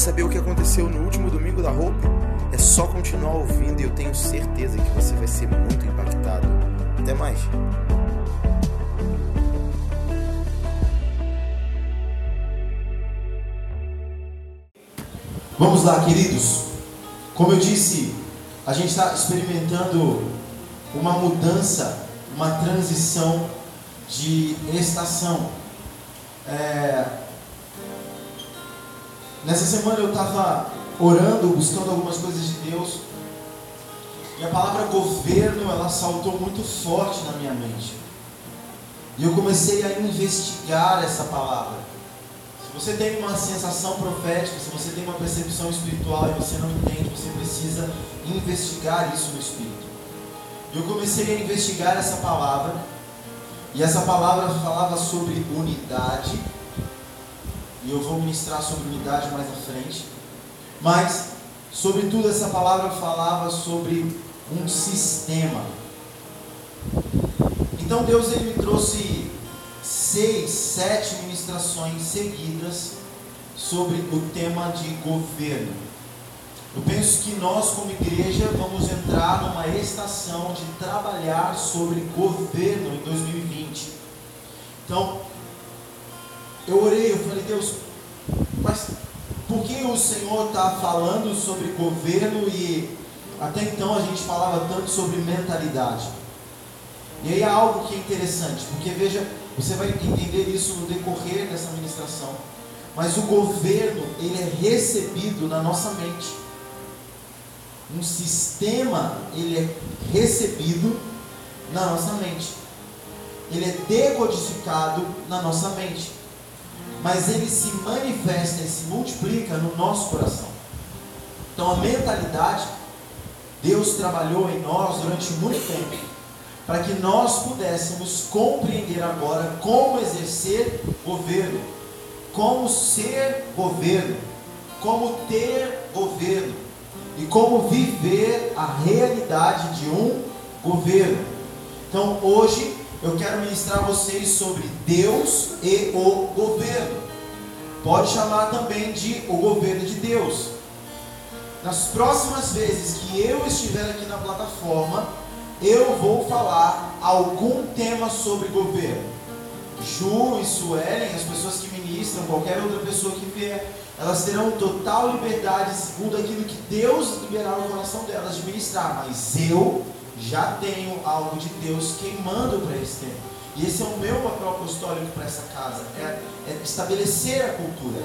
saber o que aconteceu no último domingo da roupa? É só continuar ouvindo e eu tenho certeza que você vai ser muito impactado. Até mais. Vamos lá, queridos. Como eu disse, a gente está experimentando uma mudança, uma transição de estação. É... Nessa semana eu estava orando, buscando algumas coisas de Deus, e a palavra governo ela saltou muito forte na minha mente. E eu comecei a investigar essa palavra. Se você tem uma sensação profética, se você tem uma percepção espiritual e você não entende, você precisa investigar isso no espírito. E eu comecei a investigar essa palavra, e essa palavra falava sobre unidade, e eu vou ministrar sobre unidade mais à frente, mas, sobretudo, essa palavra falava sobre um sistema. Então Deus ele me trouxe seis, sete ministrações seguidas sobre o tema de governo. Eu penso que nós, como igreja, vamos entrar numa estação de trabalhar sobre governo em 2020. Então, eu orei, eu falei, Deus, mas por que o Senhor está falando sobre governo e até então a gente falava tanto sobre mentalidade? E aí há algo que é interessante, porque veja, você vai entender isso no decorrer dessa ministração. Mas o governo, ele é recebido na nossa mente. Um sistema, ele é recebido na nossa mente. Ele é decodificado na nossa mente. Mas ele se manifesta e se multiplica no nosso coração. Então a mentalidade, Deus trabalhou em nós durante muito tempo para que nós pudéssemos compreender agora como exercer governo, como ser governo, como ter governo e como viver a realidade de um governo. Então hoje eu quero ministrar a vocês sobre Deus e o governo. Pode chamar também de o governo de Deus. Nas próximas vezes que eu estiver aqui na plataforma, eu vou falar algum tema sobre governo. Ju e Suelen, as pessoas que ministram, qualquer outra pessoa que vier, elas terão total liberdade segundo aquilo que Deus liberar no coração delas de ministrar. Mas eu já tenho algo de Deus queimando para esse tema. E esse é o meu papel apostólico para essa casa: é, é estabelecer a cultura,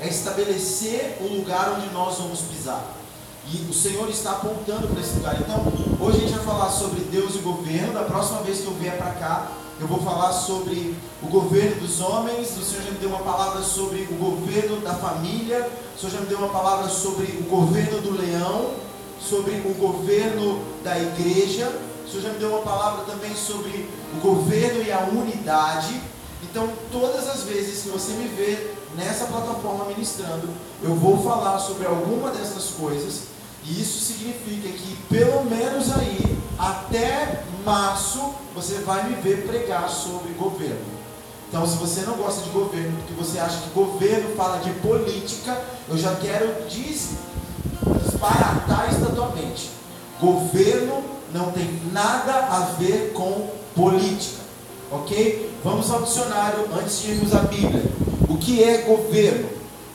é estabelecer o lugar onde nós vamos pisar. E o Senhor está apontando para esse lugar. Então, hoje a gente vai falar sobre Deus e governo. Da próxima vez que eu vier para cá, eu vou falar sobre o governo dos homens. O Senhor já me deu uma palavra sobre o governo da família. O Senhor já me deu uma palavra sobre o governo do leão, sobre o governo da igreja. O Senhor já me deu uma palavra também sobre o governo e a unidade. Então, todas as vezes que você me vê nessa plataforma ministrando, eu vou falar sobre alguma dessas coisas e isso significa que pelo menos aí, até março, você vai me ver pregar sobre governo. Então, se você não gosta de governo, porque você acha que governo fala de política, eu já quero disparatar isso da tua mente. Governo não tem nada a ver com política. Ok? Vamos ao dicionário antes de irmos à Bíblia. O que é governo?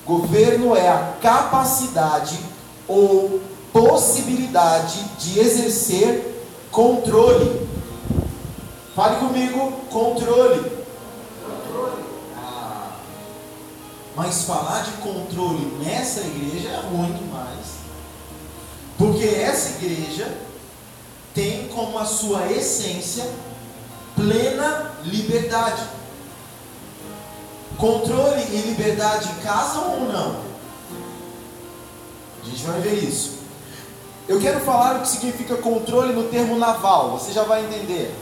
Governo é a capacidade ou possibilidade de exercer controle. Fale comigo, controle. controle. Ah, mas falar de controle nessa igreja é ruim. Porque essa igreja tem como a sua essência plena liberdade. Controle e liberdade casam ou não? A gente vai ver isso. Eu quero falar o que significa controle no termo naval, você já vai entender.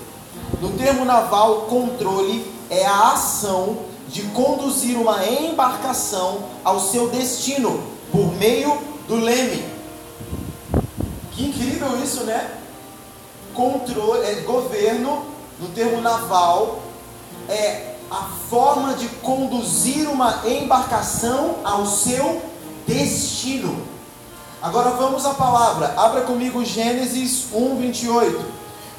No termo naval, controle é a ação de conduzir uma embarcação ao seu destino por meio do leme. Que incrível isso, né? Controle, é, governo, no termo naval, é a forma de conduzir uma embarcação ao seu destino. Agora vamos à palavra. Abra comigo Gênesis 1, 28.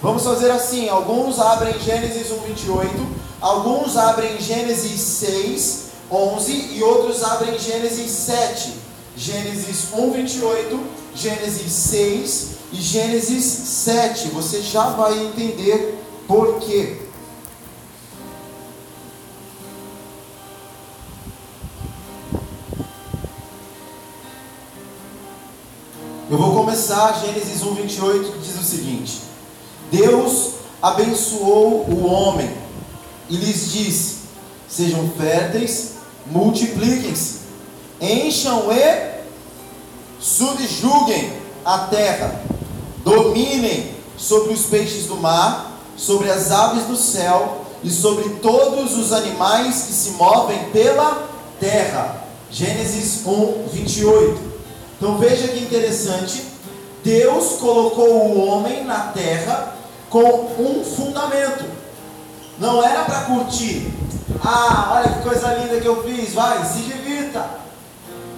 Vamos fazer assim: alguns abrem Gênesis 1, 28, alguns abrem Gênesis 6, 11 e outros abrem Gênesis 7. Gênesis 1, 28, Gênesis 6 e Gênesis 7. Você já vai entender por quê. Eu vou começar Gênesis 1, 28, que diz o seguinte: Deus abençoou o homem e lhes disse: Sejam férteis, multipliquem-se, encham e subjuguem a terra, dominem sobre os peixes do mar, sobre as aves do céu e sobre todos os animais que se movem pela terra. Gênesis 1, 28. Então veja que interessante, Deus colocou o homem na terra com um fundamento. Não era para curtir. Ah, olha que coisa linda que eu fiz, vai, se divirta.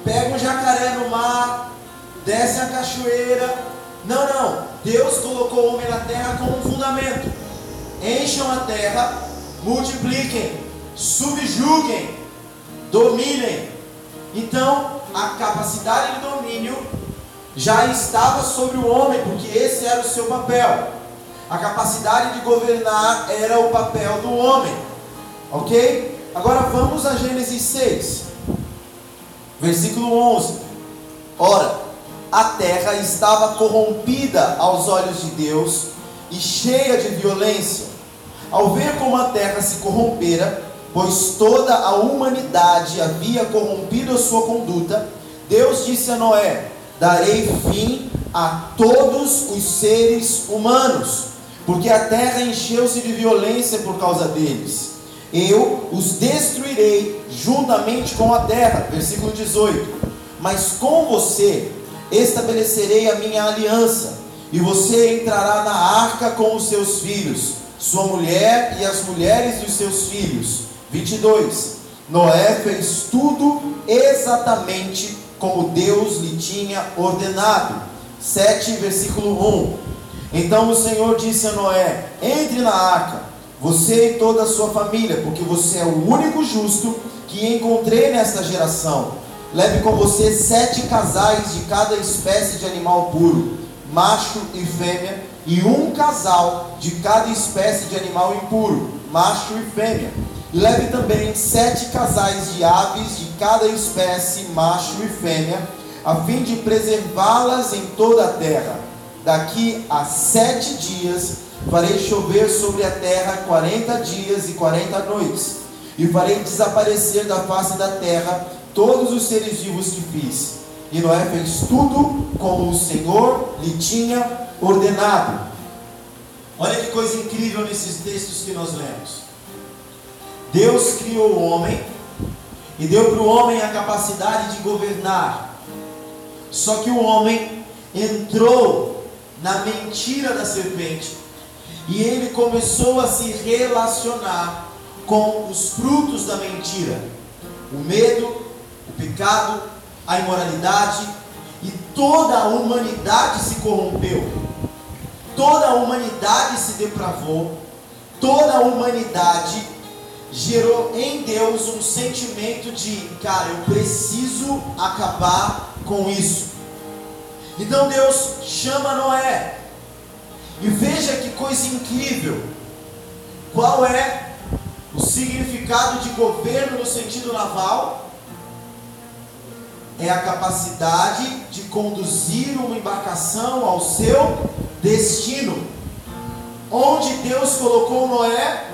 Pega um jacaré no mar, desce a cachoeira. Não, não. Deus colocou o homem na terra com um fundamento. Encham a terra, multipliquem, subjuguem, dominem. Então, a capacidade de domínio já estava sobre o homem, porque esse era o seu papel. A capacidade de governar era o papel do homem. Ok? Agora vamos a Gênesis 6, versículo 11. Ora, a terra estava corrompida aos olhos de Deus e cheia de violência. Ao ver como a terra se corrompera, pois toda a humanidade havia corrompido a sua conduta, Deus disse a Noé: Darei fim a todos os seres humanos, porque a terra encheu-se de violência por causa deles. Eu os destruirei juntamente com a terra. Versículo 18. Mas com você estabelecerei a minha aliança, e você entrará na arca com os seus filhos, sua mulher e as mulheres dos seus filhos 22. Noé fez tudo exatamente como Deus lhe tinha ordenado. 7, versículo 1. Então o Senhor disse a Noé: Entre na arca, você e toda a sua família, porque você é o único justo que encontrei nesta geração. Leve com você sete casais de cada espécie de animal puro, macho e fêmea, e um casal de cada espécie de animal impuro, macho e fêmea Leve também sete casais de aves de cada espécie, macho e fêmea, a fim de preservá-las em toda a terra. Daqui a sete dias farei chover sobre a terra quarenta dias e quarenta noites, e farei desaparecer da face da terra todos os seres vivos que fiz. E Noé fez tudo como o Senhor lhe tinha ordenado. Olha que coisa incrível nesses textos que nós lemos. Deus criou o homem e deu para o homem a capacidade de governar. Só que o homem entrou na mentira da serpente e ele começou a se relacionar com os frutos da mentira: o medo, o pecado, a imoralidade e toda a humanidade se corrompeu. Toda a humanidade se depravou, toda a humanidade gerou em Deus um sentimento de, cara, eu preciso acabar com isso. Então Deus chama Noé. E veja que coisa incrível. Qual é o significado de governo no sentido naval? É a capacidade de conduzir uma embarcação ao seu destino. Onde Deus colocou Noé?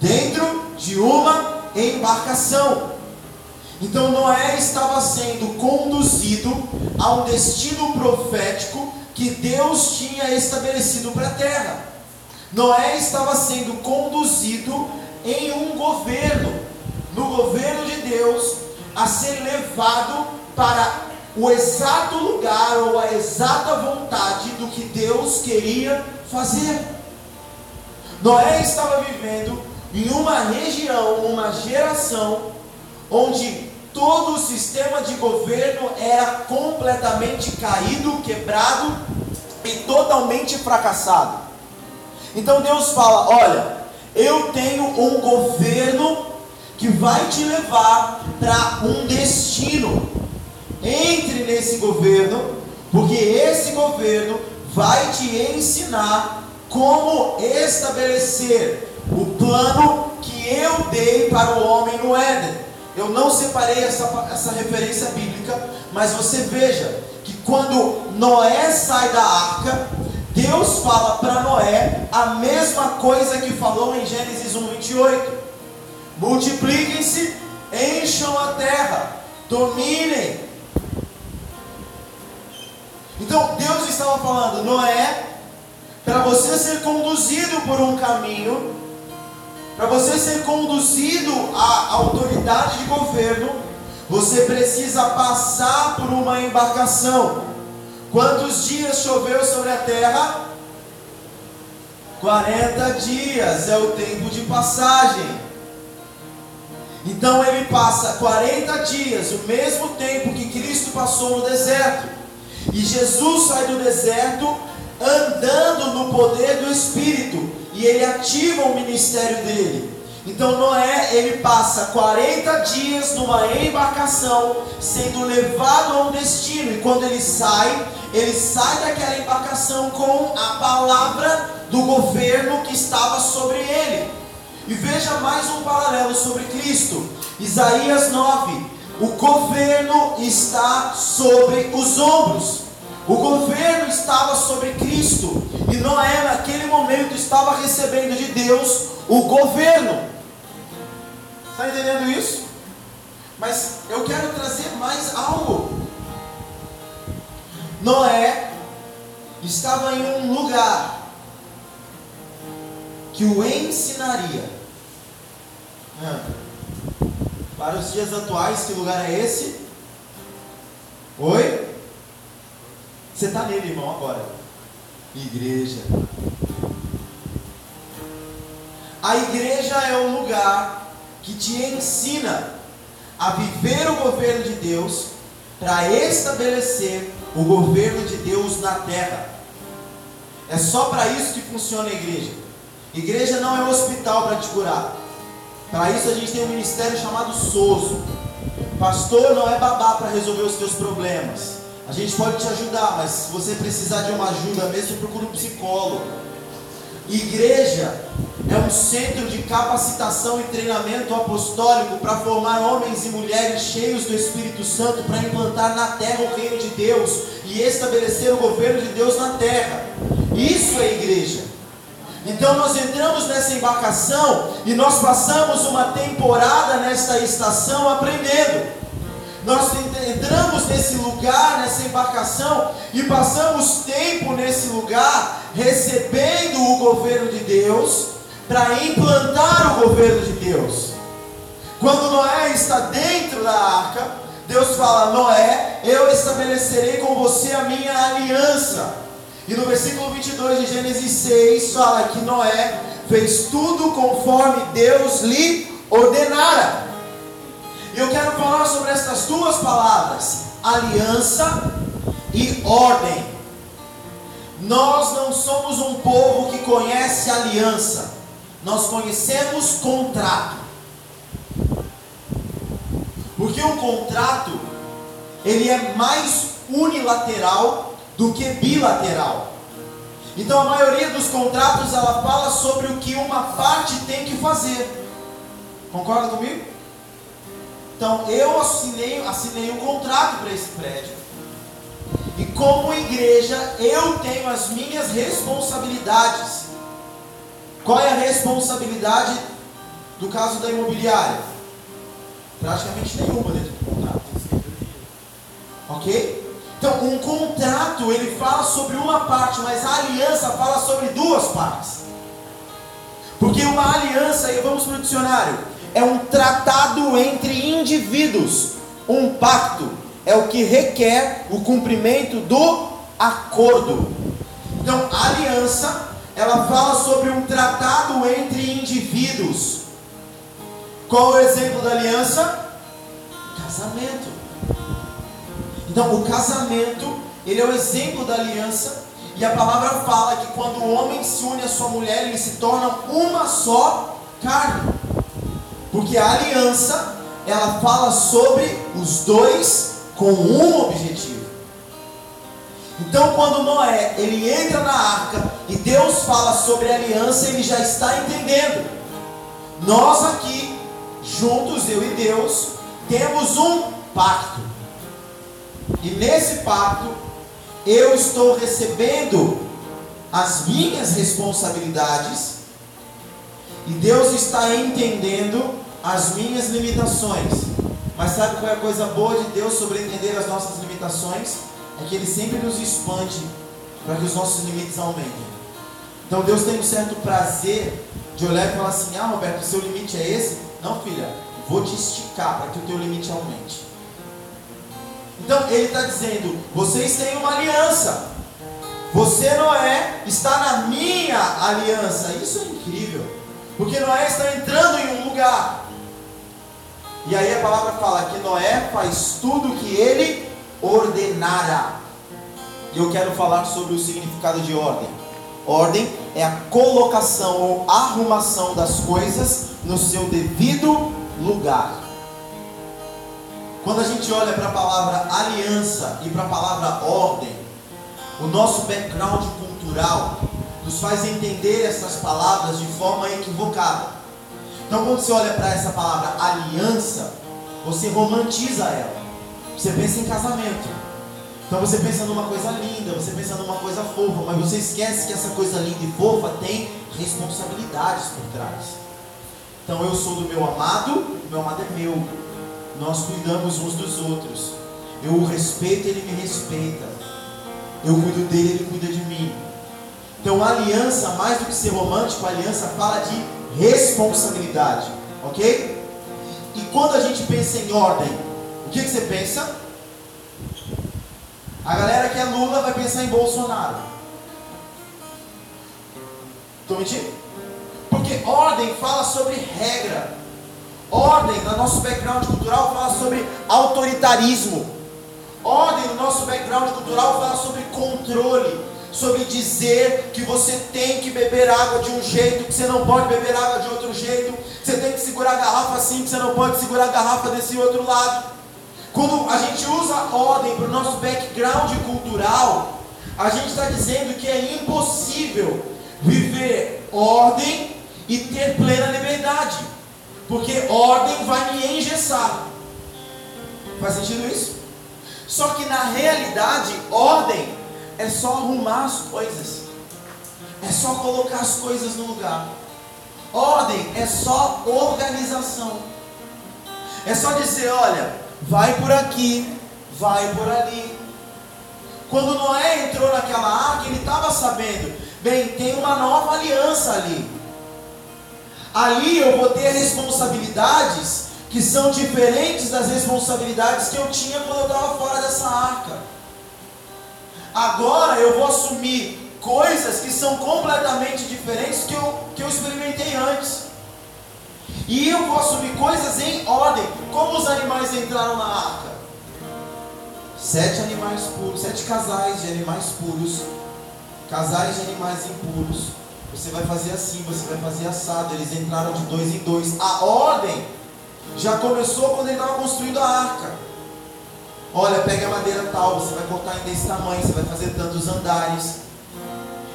Dentro de uma embarcação. Então Noé estava sendo conduzido a um destino profético que Deus tinha estabelecido para a terra. Noé estava sendo conduzido em um governo, no governo de Deus, a ser levado para o exato lugar ou a exata vontade do que Deus queria fazer. Noé estava vivendo em uma região, uma geração, onde todo o sistema de governo era completamente caído, quebrado e totalmente fracassado. Então Deus fala: Olha, eu tenho um governo que vai te levar para um destino. Entre nesse governo, porque esse governo vai te ensinar como estabelecer o plano que eu dei para o homem no Éden. Eu não separei essa, essa referência bíblica, mas você veja que quando Noé sai da arca, Deus fala para Noé a mesma coisa que falou em Gênesis 1, 28. Multipliquem-se, encham a terra, dominem. Então Deus estava falando, Noé, para você ser conduzido por um caminho, para você ser conduzido à autoridade de governo, você precisa passar por uma embarcação. Quantos dias choveu sobre a terra? 40 dias é o tempo de passagem. Então ele passa 40 dias, o mesmo tempo que Cristo passou no deserto. E Jesus sai do deserto andando no poder do Espírito e ele ativa o ministério dele. Então Noé, ele passa 40 dias numa embarcação, sendo levado a um destino, e quando ele sai, ele sai daquela embarcação com a palavra do governo que estava sobre ele. E veja mais um paralelo sobre Cristo. Isaías 9: o governo está sobre os ombros. O governo estava sobre Cristo e Noé, naquele momento, estava recebendo de Deus o governo. Está entendendo isso? Mas eu quero trazer mais algo. Noé estava em um lugar que o ensinaria. Ah. Para os dias atuais, que lugar é esse? Oi? Você está nele, irmão, agora. Igreja. A igreja é um lugar que te ensina a viver o governo de Deus para estabelecer o governo de Deus na terra. É só para isso que funciona a igreja. Igreja não é um hospital para te curar. Para isso a gente tem um ministério chamado SOSO. Pastor não é babá para resolver os teus problemas. A gente pode te ajudar, mas se você precisar de uma ajuda mesmo, procure um psicólogo. Igreja é um centro de capacitação e treinamento apostólico para formar homens e mulheres cheios do Espírito Santo para implantar na terra o reino de Deus e estabelecer o governo de Deus na terra. Isso é igreja. Então nós entramos nessa embarcação e nós passamos uma temporada nesta estação aprendendo. Nós entramos nesse lugar, nessa embarcação, e passamos tempo nesse lugar, recebendo o governo de Deus, para implantar o governo de Deus. Quando Noé está dentro da arca, Deus fala: Noé, eu estabelecerei com você a minha aliança. E no versículo 22 de Gênesis 6 fala que Noé fez tudo conforme Deus lhe ordenara. Eu quero falar sobre essas duas palavras: aliança e ordem. Nós não somos um povo que conhece aliança, nós conhecemos contrato. Porque o contrato ele é mais unilateral do que bilateral. Então a maioria dos contratos ela fala sobre o que uma parte tem que fazer. Concorda comigo? Então eu assinei, assinei um contrato para esse prédio. E como igreja, eu tenho as minhas responsabilidades. Qual é a responsabilidade do caso da imobiliária? Praticamente nenhuma dentro do contrato. Ok? Então, um contrato ele fala sobre uma parte, mas a aliança fala sobre duas partes. Porque uma aliança, e vamos para o dicionário, é um tratado entre indivíduos, um pacto, é o que requer o cumprimento do acordo. Então, a aliança, ela fala sobre um tratado entre indivíduos. Qual é o exemplo da aliança? Casamento. Então, o casamento, ele é o exemplo da aliança. E a palavra fala que quando o homem se une à sua mulher, eles se tornam uma só carne. Porque a aliança, ela fala sobre os dois com um objetivo. Então, quando Noé ele entra na arca e Deus fala sobre aliança, ele já está entendendo. Nós aqui, juntos, eu e Deus, temos um pacto. E nesse pacto, eu estou recebendo as minhas responsabilidades e Deus está entendendo as minhas limitações. Mas sabe qual é a coisa boa de Deus sobre entender as nossas limitações? É que Ele sempre nos expande para que os nossos limites aumentem. Então Deus tem um certo prazer de olhar e falar assim: Ah, Roberto, o seu limite é esse? Não, filha, vou te esticar para que o teu limite aumente. Então Ele está dizendo: Vocês têm uma aliança. Você, Noé, está na minha aliança. Isso é incrível. Porque Noé está entrando em um lugar. E aí a palavra fala que Noé faz tudo o que ele ordenara. E eu quero falar sobre o significado de ordem. Ordem é a colocação ou arrumação das coisas no seu devido lugar. Quando a gente olha para a palavra aliança e para a palavra ordem, o nosso background cultural nos faz entender essas palavras de forma equivocada. Então, quando você olha para essa palavra aliança, você romantiza ela. Você pensa em casamento. Então você pensa numa coisa linda, você pensa numa coisa fofa, mas você esquece que essa coisa linda e fofa tem responsabilidades por trás. Então eu sou do meu amado, meu amado é meu. Nós cuidamos uns dos outros. Eu o respeito, ele me respeita. Eu cuido dele, ele cuida de mim. Então aliança, mais do que ser romântico, aliança fala de responsabilidade, ok? E quando a gente pensa em ordem, o que, que você pensa? A galera que é Lula vai pensar em Bolsonaro. Estou mentindo? Porque ordem fala sobre regra. Ordem, no nosso background cultural, fala sobre autoritarismo. Ordem, no nosso background cultural, fala sobre controle sobre dizer que você tem que beber água de um jeito, que você não pode beber água de outro jeito, você tem que segurar a garrafa assim, que você não pode segurar a garrafa desse outro lado. Quando a gente usa ordem para o nosso background cultural, a gente está dizendo que é impossível viver ordem e ter plena liberdade, porque ordem vai me engessar. Faz sentido isso? Só que na realidade, ordem é só arrumar as coisas, é só colocar as coisas no lugar. Ordem é só organização, é só dizer: olha, vai por aqui, vai por ali. Quando Noé entrou naquela arca, ele estava sabendo: bem, tem uma nova aliança ali. Ali eu vou ter responsabilidades que são diferentes das responsabilidades que eu tinha quando eu estava fora dessa arca. Agora eu vou assumir coisas que são completamente diferentes que eu, que eu experimentei antes. E eu vou assumir coisas em ordem. Como os animais entraram na arca? Sete animais puros, sete casais de animais puros, casais de animais impuros. Você vai fazer assim, você vai fazer assado. Eles entraram de dois em dois. A ordem já começou quando ele estava construindo a arca. Olha, pega a madeira tal, você vai cortar em desse tamanho, você vai fazer tantos andares.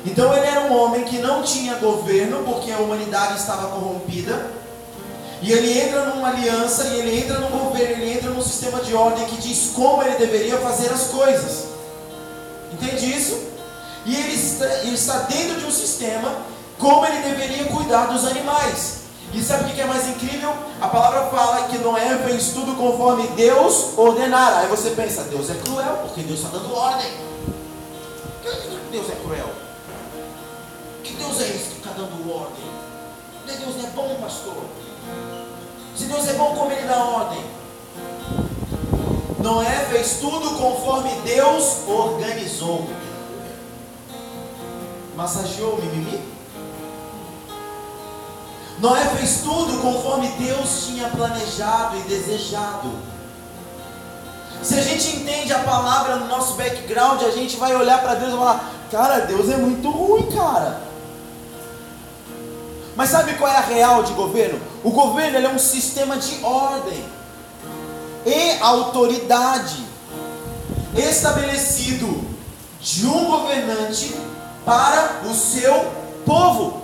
Então ele era um homem que não tinha governo, porque a humanidade estava corrompida. E ele entra numa aliança, e ele entra num governo, ele entra num sistema de ordem que diz como ele deveria fazer as coisas. Entende isso? E ele está, ele está dentro de um sistema como ele deveria cuidar dos animais. E sabe o que é mais incrível? A palavra fala que Noé fez tudo conforme Deus ordenara. Aí você pensa, Deus é cruel, porque Deus está dando ordem. Que Deus é cruel? Que Deus é esse que está dando ordem? Deus não é bom, pastor. Se Deus é bom, como ele dá ordem? Noé fez tudo conforme Deus organizou. Massageou o mimimi? Noé fez tudo conforme Deus tinha planejado e desejado. Se a gente entende a palavra no nosso background, a gente vai olhar para Deus e falar: Cara, Deus é muito ruim, cara. Mas sabe qual é a real de governo? O governo é um sistema de ordem e autoridade estabelecido de um governante para o seu povo.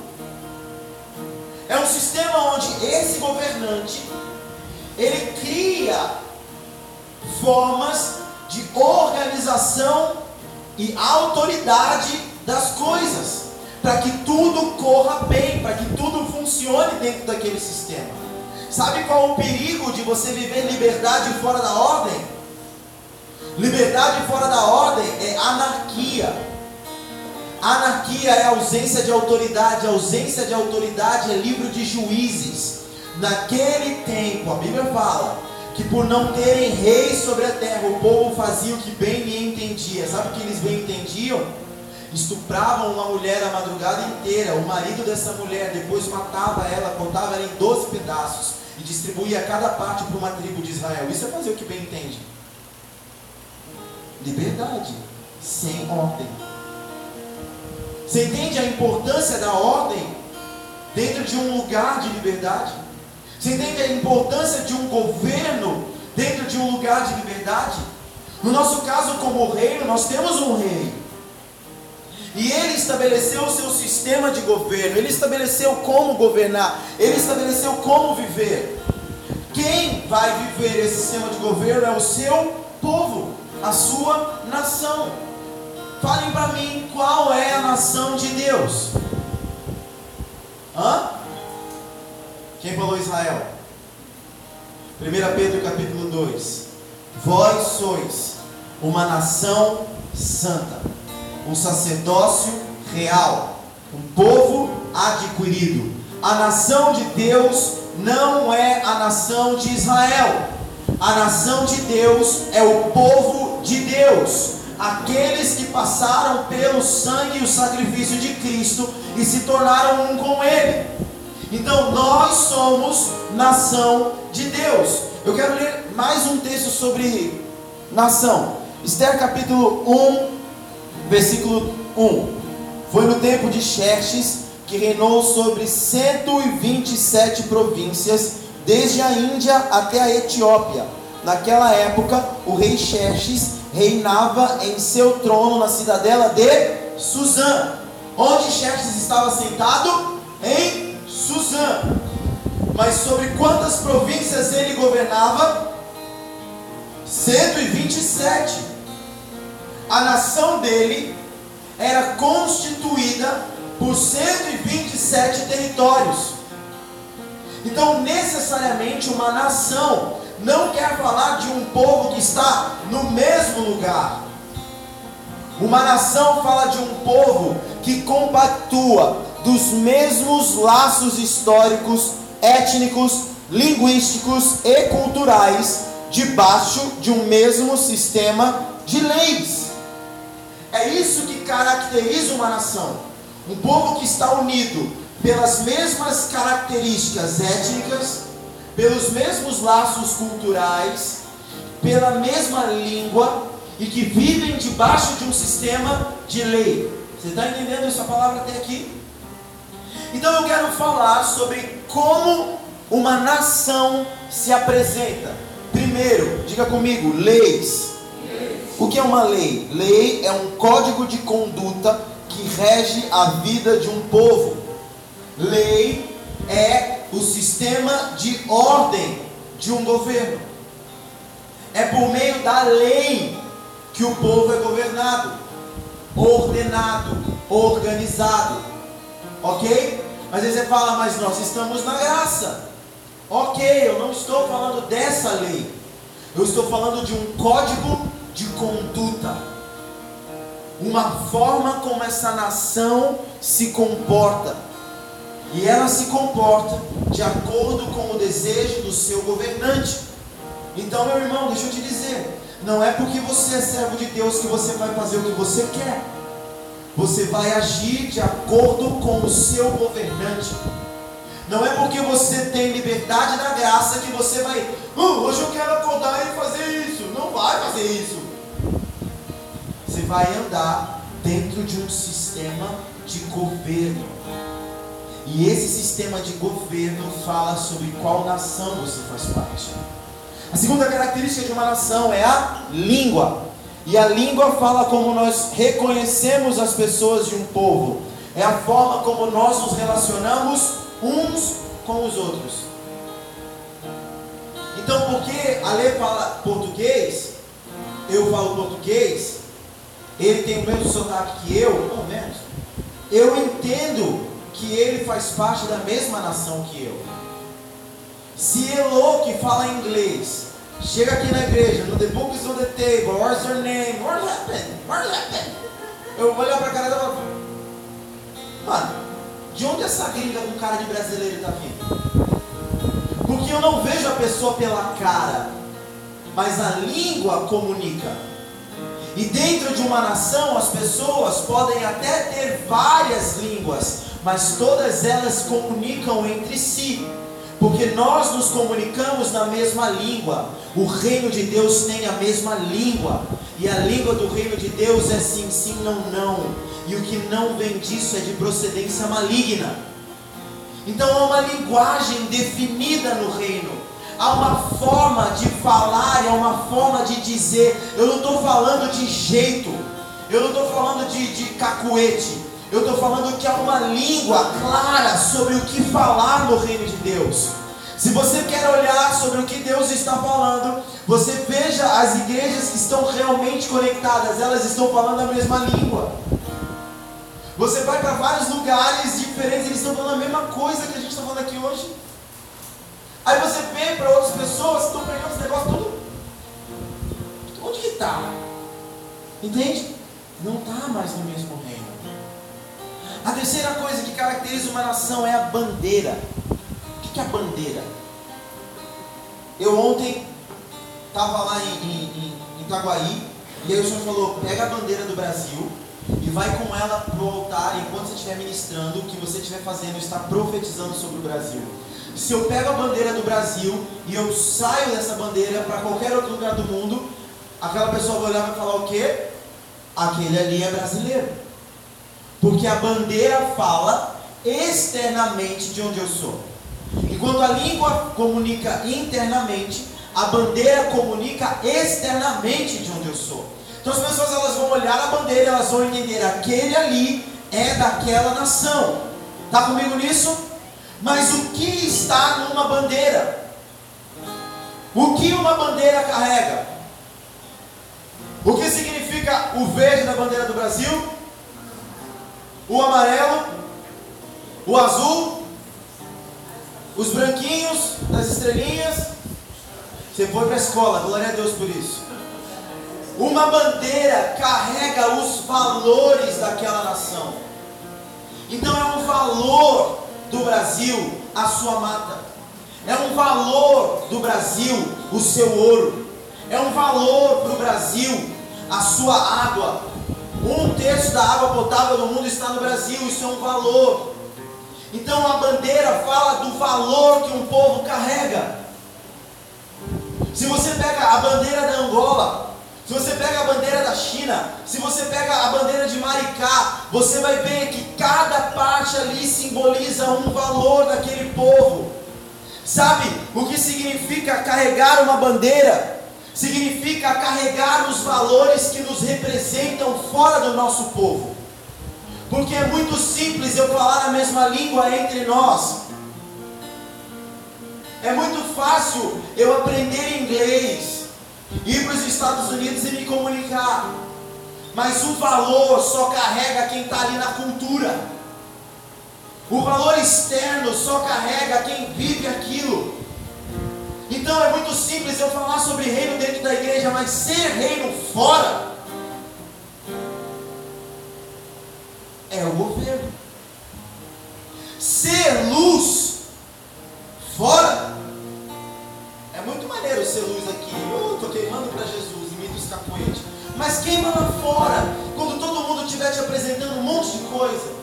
É um sistema onde esse governante ele cria formas de organização e autoridade das coisas, para que tudo corra bem, para que tudo funcione dentro daquele sistema. Sabe qual é o perigo de você viver liberdade fora da ordem? Liberdade fora da ordem é anarquia. Anarquia é ausência de autoridade, ausência de autoridade é livro de juízes. Naquele tempo, a Bíblia fala que por não terem reis sobre a terra, o povo fazia o que bem lhe entendia. Sabe o que eles bem entendiam? Estupravam uma mulher a madrugada inteira, o marido dessa mulher, depois matava ela, cortava ela em 12 pedaços e distribuía cada parte para uma tribo de Israel. Isso é fazer o que bem entende. Liberdade, sem ordem. Você entende a importância da ordem dentro de um lugar de liberdade? Você entende a importância de um governo dentro de um lugar de liberdade? No nosso caso, como reino, nós temos um rei. E ele estabeleceu o seu sistema de governo, ele estabeleceu como governar, ele estabeleceu como viver. Quem vai viver esse sistema de governo é o seu povo, a sua nação. Falem para mim qual é a nação de Deus. Hã? Quem falou Israel? 1 Pedro capítulo 2. Vós sois uma nação santa, um sacerdócio real, um povo adquirido. A nação de Deus não é a nação de Israel. A nação de Deus é o povo de Deus aqueles que passaram pelo sangue e o sacrifício de Cristo e se tornaram um com Ele. Então nós somos nação de Deus. Eu quero ler mais um texto sobre nação. Esther capítulo 1, versículo 1. Foi no tempo de Xerxes que reinou sobre 127 províncias, desde a Índia até a Etiópia. Naquela época, o rei Xerxes reinava em seu trono na cidadela de Suzã. Onde Xerxes estava sentado? Em Suzã. Mas sobre quantas províncias ele governava? 127. A nação dele era constituída por 127 territórios. Então, necessariamente, uma nação não quer falar de um povo que está no mesmo lugar. Uma nação fala de um povo que compactua dos mesmos laços históricos, étnicos, linguísticos e culturais debaixo de um mesmo sistema de leis. É isso que caracteriza uma nação. Um povo que está unido pelas mesmas características étnicas, pelos mesmos laços culturais, pela mesma língua e que vivem debaixo de um sistema de lei. Você está entendendo essa palavra até aqui? Então eu quero falar sobre como uma nação se apresenta. Primeiro, diga comigo, leis. O que é uma lei? Lei é um código de conduta que rege a vida de um povo. Lei é o sistema de ordem de um governo. É por meio da lei que o povo é governado, ordenado, organizado. Ok? Mas você fala, mas nós estamos na graça. Ok, eu não estou falando dessa lei. Eu estou falando de um código de conduta. Uma forma como essa nação se comporta e ela se comporta de acordo com o desejo do seu governante. Então, meu irmão, deixa eu te dizer: não é porque você é servo de Deus que você vai fazer o que você quer. Você vai agir de acordo com o seu governante. Não é porque você tem liberdade da graça que você vai, oh, hoje eu quero acordar e fazer isso. Não vai fazer isso. Você vai andar dentro de um sistema de governo. E esse sistema de governo fala sobre qual nação você faz parte. A segunda característica de uma nação é a língua. E a língua fala como nós reconhecemos as pessoas de um povo. É a forma como nós nos relacionamos uns com os outros. Então, porque a lei fala português, eu falo português, ele tem o mesmo sotaque que eu, ou menos, eu entendo que ele faz parte da mesma nação que eu. Se Elo, que fala inglês, chega aqui na igreja, no The Book is on the table, what's your name? What happened? What happened? Eu vou olhar pra cara dela Mano, de onde essa gringa com cara de brasileiro está vindo? Porque eu não vejo a pessoa pela cara, mas a língua comunica. E dentro de uma nação, as pessoas podem até ter várias línguas, mas todas elas comunicam entre si, porque nós nos comunicamos na mesma língua. O reino de Deus tem a mesma língua, e a língua do reino de Deus é sim, sim, não, não e o que não vem disso é de procedência maligna. Então há uma linguagem definida no reino, há uma forma de falar, há uma forma de dizer. Eu não estou falando de jeito, eu não estou falando de, de cacuete, eu estou falando que há uma língua clara sobre o que falar no reino de Deus. Se você quer olhar sobre o que Deus está falando, você veja as igrejas que estão realmente conectadas, elas estão falando a mesma língua. Você vai para vários lugares diferentes, eles estão falando a mesma coisa que a gente está falando aqui hoje. Aí você vê para outras pessoas que estão pegando esse negócio tudo. Onde que está? Entende? Não está mais no mesmo reino. A terceira coisa que caracteriza uma nação é a bandeira. O que é a bandeira? Eu ontem estava lá em, em, em Itaguaí e aí o senhor falou: pega a bandeira do Brasil e vai com ela para o altar enquanto você estiver ministrando, o que você estiver fazendo está profetizando sobre o Brasil. Se eu pego a bandeira do Brasil e eu saio dessa bandeira para qualquer outro lugar do mundo, aquela pessoa vai olhar e vai falar o quê? Aquele ali é brasileiro. Porque a bandeira fala externamente de onde eu sou. Enquanto a língua comunica internamente, a bandeira comunica externamente de onde eu sou. Então as pessoas elas vão olhar a bandeira, elas vão entender aquele ali é daquela nação. Está comigo nisso? Mas o que está numa bandeira? O que uma bandeira carrega? O que significa o verde da bandeira do Brasil? O amarelo? O azul? Os branquinhos das estrelinhas? Você foi para a escola, glória a Deus por isso. Uma bandeira carrega os valores daquela nação. Então é um valor do Brasil a sua mata. É um valor do Brasil o seu ouro. É um valor para o Brasil a sua água. Um terço da água potável do mundo está no Brasil, isso é um valor. Então a bandeira fala do valor que um povo carrega. Se você pega a bandeira da Angola, se você pega a bandeira da China, se você pega a bandeira de Maricá, você vai ver que cada parte ali simboliza um valor daquele povo. Sabe o que significa carregar uma bandeira? Significa carregar os valores que nos representam fora do nosso povo. Porque é muito simples eu falar a mesma língua entre nós. É muito fácil eu aprender inglês ir para os Estados Unidos e me comunicar. Mas o valor só carrega quem está ali na cultura. O valor externo só carrega quem vive aquilo. Então é muito simples eu falar sobre reino dentro da igreja, mas ser reino fora é o governo. Ser luz fora é muito maneiro ser luz aqui. Eu estou queimando para Jesus, imito os capoeiros. Mas queima lá fora, quando todo mundo estiver te apresentando um monte de coisa.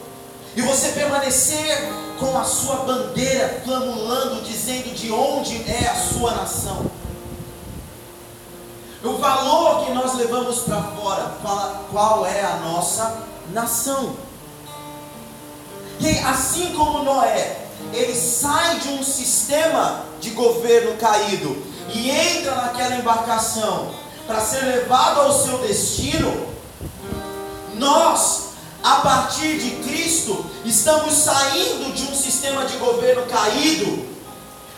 E você permanecer com a sua bandeira flamulando, dizendo de onde é a sua nação. o valor que nós levamos para fora fala qual é a nossa nação. E assim como Noé, ele sai de um sistema de governo caído e entra naquela embarcação para ser levado ao seu destino, nós, a partir de Cristo, estamos saindo de um sistema de governo caído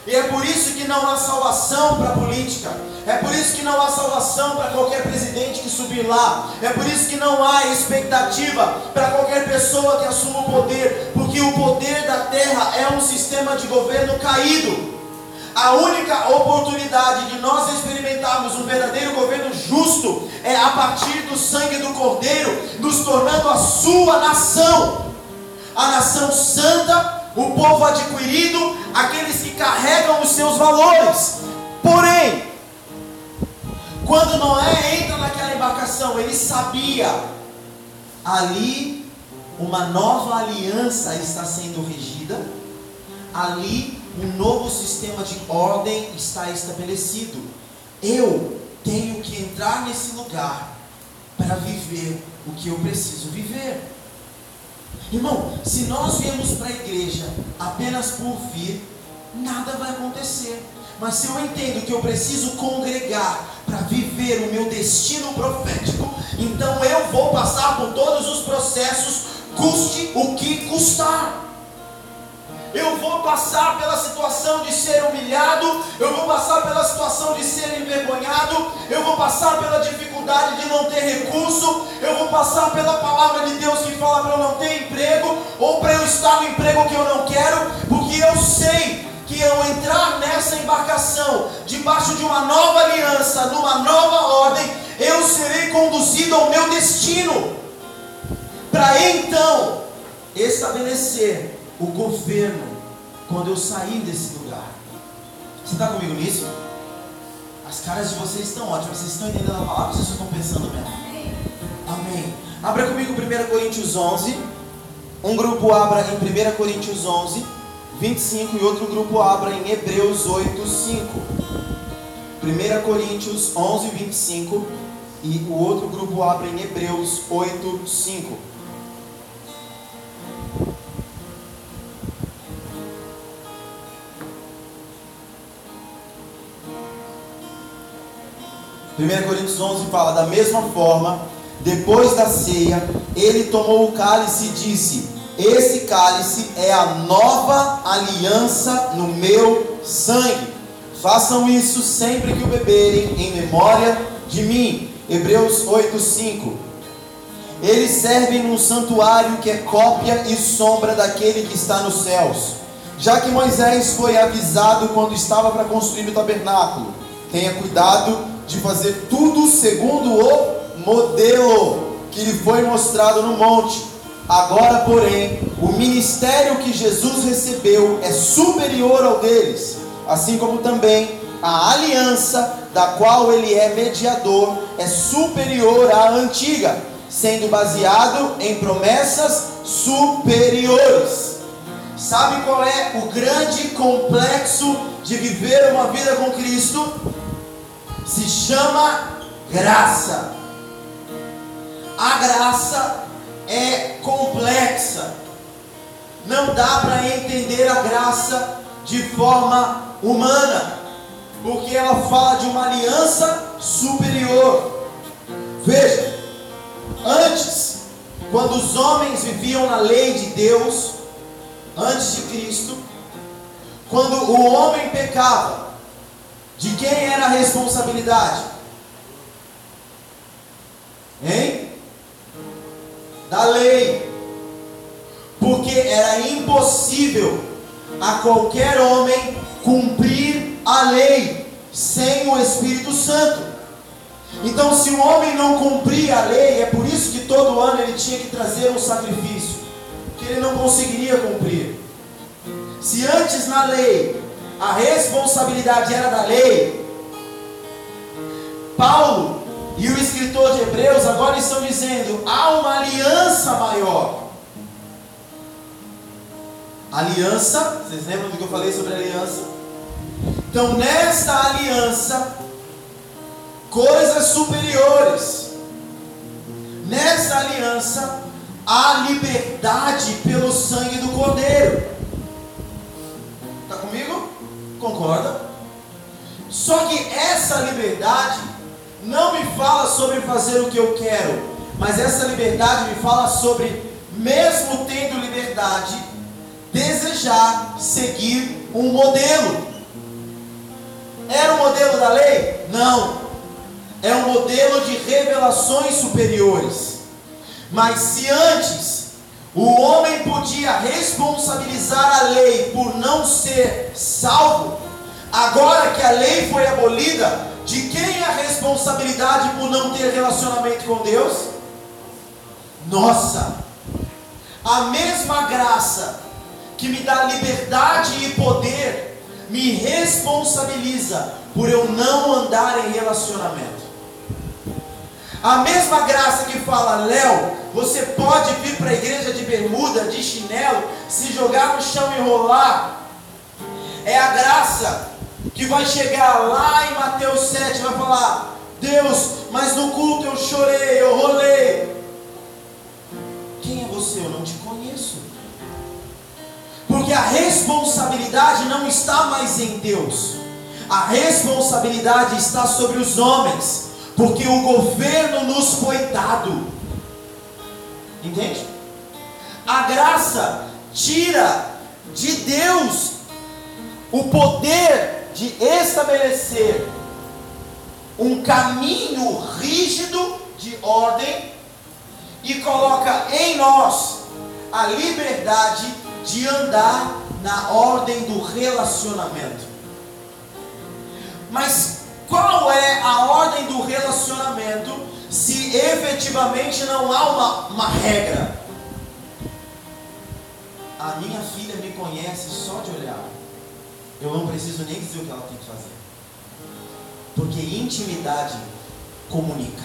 e é por isso que não há salvação para a política. É por isso que não há salvação para qualquer presidente que subir lá. É por isso que não há expectativa para qualquer pessoa que assuma o poder. Porque o poder da terra é um sistema de governo caído. A única oportunidade de nós experimentarmos um verdadeiro governo justo é a partir do sangue do Cordeiro, nos tornando a sua nação, a nação santa o povo adquirido, aqueles que carregam os seus valores. Porém, quando Noé entra naquela embarcação, ele sabia, ali uma nova aliança está sendo regida, ali um novo sistema de ordem está estabelecido. Eu tenho que entrar nesse lugar para viver o que eu preciso viver. Irmão, se nós viemos para a igreja apenas por vir, nada vai acontecer. Mas se eu entendo que eu preciso congregar para viver o meu destino profético, então eu vou passar por todos os processos, custe o que custar. Eu vou passar pela situação de ser humilhado, eu vou passar pela situação de ser envergonhado, eu vou passar pela dificuldade de não ter recurso, eu vou passar pela palavra de Deus que fala para eu não ter emprego, ou para eu estar no emprego que eu não quero, porque eu sei que eu entrar nessa embarcação, debaixo de uma nova aliança, numa nova ordem, eu serei conduzido ao meu destino, para então estabelecer o governo quando eu sair desse lugar. Você está comigo nisso? As caras de vocês estão ótimas. Vocês estão entendendo a palavra vocês estão pensando mesmo? Amém. Abra comigo 1 Coríntios 11. Um grupo abra em 1 Coríntios 11, 25 e outro grupo abra em Hebreus 8, 5. 1 Coríntios 11, 25 e o outro grupo abre em Hebreus 8, 5. 1 Coríntios 11 fala: Da mesma forma, depois da ceia, ele tomou o cálice e disse: Esse cálice é a nova aliança no meu sangue. Façam isso sempre que o beberem, em memória de mim. Hebreus 8:5. Eles servem num santuário que é cópia e sombra daquele que está nos céus. Já que Moisés foi avisado quando estava para construir o tabernáculo, tenha cuidado de fazer tudo segundo o modelo que lhe foi mostrado no monte. Agora, porém, o ministério que Jesus recebeu é superior ao deles, assim como também a aliança da qual ele é mediador é superior à antiga, sendo baseado em promessas superiores. Sabe qual é o grande complexo de viver uma vida com Cristo? Se chama graça. A graça é complexa. Não dá para entender a graça de forma humana, porque ela fala de uma aliança superior. Veja, antes, quando os homens viviam na lei de Deus, antes de Cristo, quando o homem pecava, de quem era a responsabilidade? Hein? Da lei. Porque era impossível a qualquer homem cumprir a lei sem o Espírito Santo. Então, se o homem não cumpria a lei, é por isso que todo ano ele tinha que trazer um sacrifício, que ele não conseguiria cumprir. Se antes na lei a responsabilidade era da lei, Paulo e o escritor de Hebreus agora estão dizendo: há uma aliança maior. Aliança, vocês lembram do que eu falei sobre aliança? Então, nesta aliança, coisas superiores. Nessa aliança há liberdade pelo sangue do Cordeiro. Essa liberdade não me fala sobre fazer o que eu quero, mas essa liberdade me fala sobre, mesmo tendo liberdade, desejar seguir um modelo. Era o modelo da lei? Não. É um modelo de revelações superiores. Mas se antes o homem podia responsabilizar a lei por não ser salvo, agora que a lei foi abolida, de quem é a responsabilidade por não ter relacionamento com Deus? Nossa! A mesma graça que me dá liberdade e poder me responsabiliza por eu não andar em relacionamento. A mesma graça que fala, Léo, você pode vir para a igreja de bermuda, de chinelo, se jogar no chão e rolar. É a graça que vai chegar lá em Mateus 7 e vai falar: Deus, mas no culto eu chorei, eu rolei. Quem é você? Eu não te conheço. Porque a responsabilidade não está mais em Deus, a responsabilidade está sobre os homens porque o governo nos foi dado. Entende? A graça tira de Deus o poder de estabelecer um caminho rígido de ordem e coloca em nós a liberdade de andar na ordem do relacionamento. Mas qual é a ordem do relacionamento se efetivamente não há uma, uma regra? A minha filha me conhece só de olhar. Eu não preciso nem dizer o que ela tem que fazer. Porque intimidade comunica.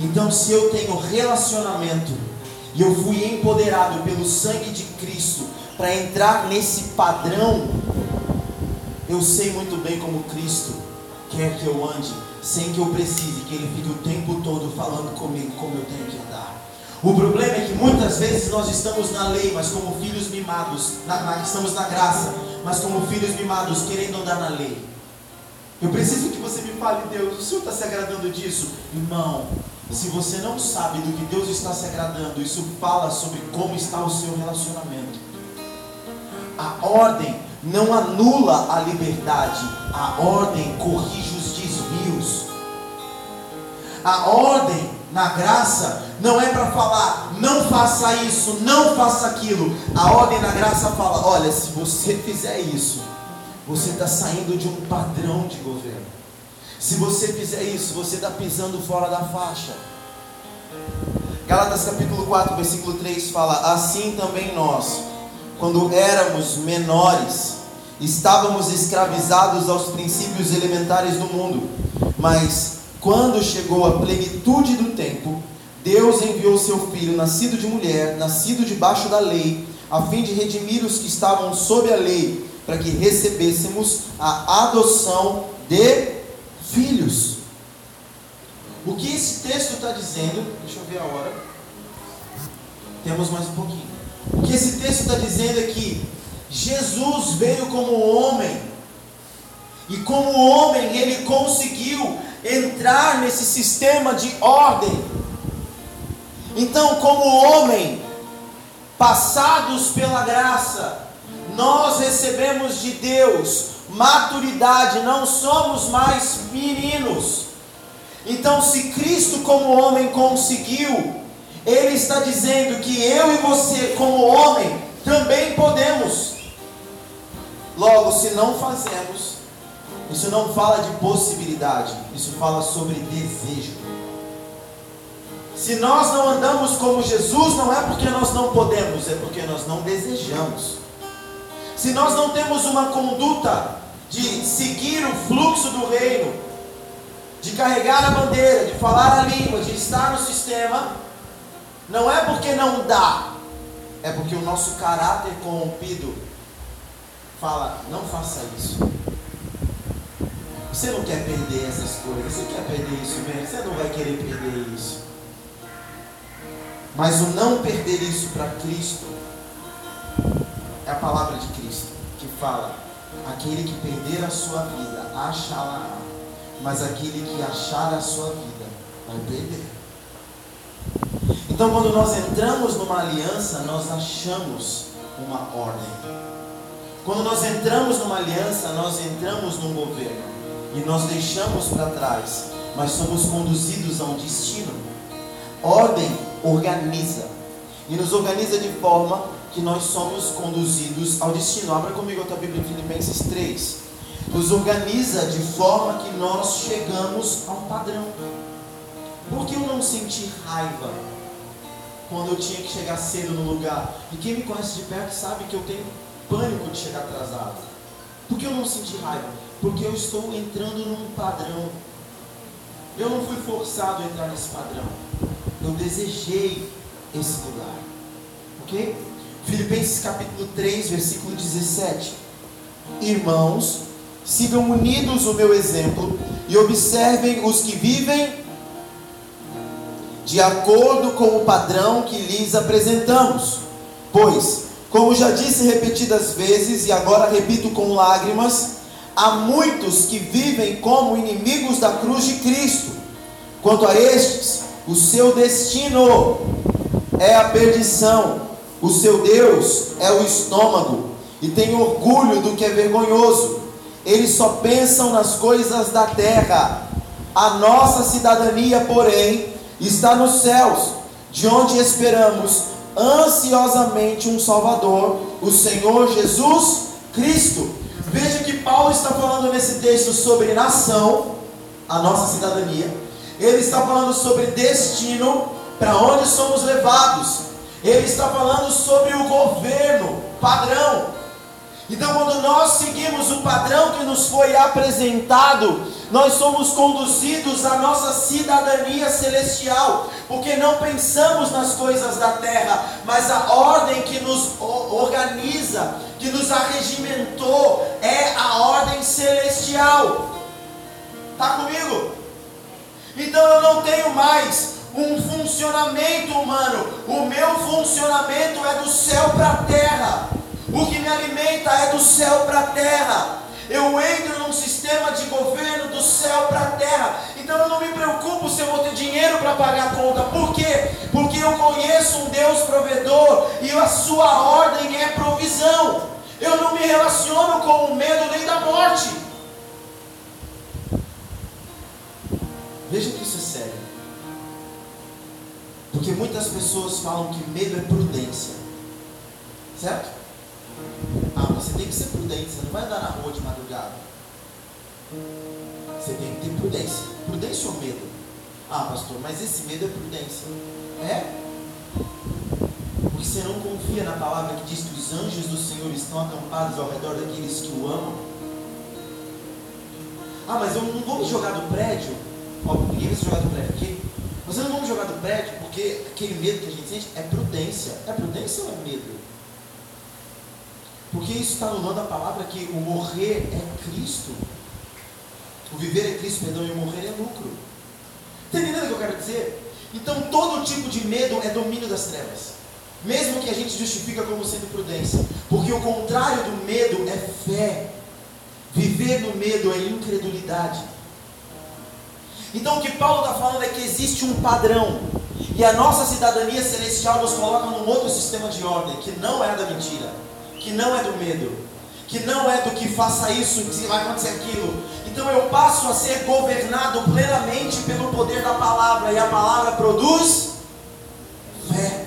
Então, se eu tenho relacionamento e eu fui empoderado pelo sangue de Cristo para entrar nesse padrão eu sei muito bem como Cristo quer que eu ande, sem que eu precise que Ele fique o tempo todo falando comigo como eu tenho que andar. O problema é que muitas vezes nós estamos na lei, mas como filhos mimados, na, na, estamos na graça, mas como filhos mimados, querendo andar na lei. Eu preciso que você me fale, Deus, o Senhor está se agradando disso? Irmão, se você não sabe do que Deus está se agradando, isso fala sobre como está o seu relacionamento. A ordem não anula a liberdade, a ordem corrige os desvios. A ordem na graça não é para falar, não faça isso, não faça aquilo. A ordem na graça fala: olha, se você fizer isso, você está saindo de um padrão de governo. Se você fizer isso, você está pisando fora da faixa. Gálatas capítulo 4, versículo 3 fala: Assim também nós, quando éramos menores, Estávamos escravizados aos princípios elementares do mundo, mas quando chegou a plenitude do tempo, Deus enviou seu filho, nascido de mulher, nascido debaixo da lei, a fim de redimir os que estavam sob a lei, para que recebêssemos a adoção de filhos. O que esse texto está dizendo? Deixa eu ver a hora. Temos mais um pouquinho. O que esse texto está dizendo é que Jesus veio como homem, e como homem ele conseguiu entrar nesse sistema de ordem. Então, como homem, passados pela graça, nós recebemos de Deus maturidade, não somos mais meninos. Então, se Cristo, como homem, conseguiu, Ele está dizendo que eu e você, como homem, também podemos. Logo, se não fazemos, isso não fala de possibilidade, isso fala sobre desejo. Se nós não andamos como Jesus, não é porque nós não podemos, é porque nós não desejamos. Se nós não temos uma conduta de seguir o fluxo do reino, de carregar a bandeira, de falar a língua, de estar no sistema, não é porque não dá, é porque o nosso caráter corrompido fala: não faça isso. Você não quer perder essas coisas, você quer perder isso mesmo, você não vai querer perder isso. Mas o não perder isso para Cristo é a palavra de Cristo que fala: aquele que perder a sua vida, achará, mas aquele que achar a sua vida, vai perder. Então, quando nós entramos numa aliança, nós achamos uma ordem. Quando nós entramos numa aliança, nós entramos num governo e nós deixamos para trás, mas somos conduzidos a um destino. Ordem organiza e nos organiza de forma que nós somos conduzidos ao destino. Abra comigo a tua Bíblia em Filipenses 3. Nos organiza de forma que nós chegamos a um padrão. Por que eu não senti raiva quando eu tinha que chegar cedo no lugar? E quem me conhece de perto sabe que eu tenho pânico de chegar atrasado. Por que eu não senti raiva? Porque eu estou entrando num padrão. Eu não fui forçado a entrar nesse padrão. Eu desejei esse lugar. Ok? Filipenses capítulo 3, versículo 17. Irmãos, sigam unidos o meu exemplo e observem os que vivem de acordo com o padrão que lhes apresentamos. Pois como já disse repetidas vezes e agora repito com lágrimas, há muitos que vivem como inimigos da cruz de Cristo. Quanto a estes, o seu destino é a perdição, o seu Deus é o estômago, e tem orgulho do que é vergonhoso. Eles só pensam nas coisas da terra. A nossa cidadania, porém, está nos céus, de onde esperamos ansiosamente um Salvador, o Senhor Jesus Cristo. Veja que Paulo está falando nesse texto sobre nação, a nossa cidadania. Ele está falando sobre destino, para onde somos levados. Ele está falando sobre o governo, padrão. Então, quando nós seguimos o padrão que nos foi apresentado, nós somos conduzidos à nossa cidadania celestial, porque não pensamos nas coisas da terra, mas a ordem que nos organiza, que nos arregimentou, é a ordem celestial. Está comigo? Então eu não tenho mais um funcionamento humano, o meu funcionamento é do céu para a terra, o que me alimenta é do céu para a terra. Eu entro num sistema de governo do céu para a terra. Então eu não me preocupo se eu vou ter dinheiro para pagar a conta. Por quê? Porque eu conheço um Deus provedor e a sua ordem é provisão. Eu não me relaciono com o medo nem da morte. Veja que isso é sério. Porque muitas pessoas falam que medo é prudência. Certo? Ah, você tem que ser prudente, você não vai andar na rua de madrugada. Você tem que ter prudência. Prudência ou medo? Ah, pastor, mas esse medo é prudência. É? Porque você não confia na palavra que diz que os anjos do Senhor estão acampados ao redor daqueles que o amam. Ah, mas eu não vou me jogar do prédio. Ó, ninguém vai se jogar do prédio aqui. Mas eu não vou me jogar do prédio porque aquele medo que a gente sente é prudência. É prudência ou é medo? Porque isso está anulando a palavra que o morrer é Cristo. O viver é Cristo, perdão, e o morrer é lucro. Está entendendo o que eu quero dizer? Então todo tipo de medo é domínio das trevas. Mesmo que a gente justifica como sendo prudência. Porque o contrário do medo é fé. Viver no medo é incredulidade. Então o que Paulo está falando é que existe um padrão. E a nossa cidadania celestial nos coloca num outro sistema de ordem, que não é da mentira que não é do medo, que não é do que faça isso, que vai acontecer aquilo. Então eu passo a ser governado plenamente pelo poder da palavra, e a palavra produz fé.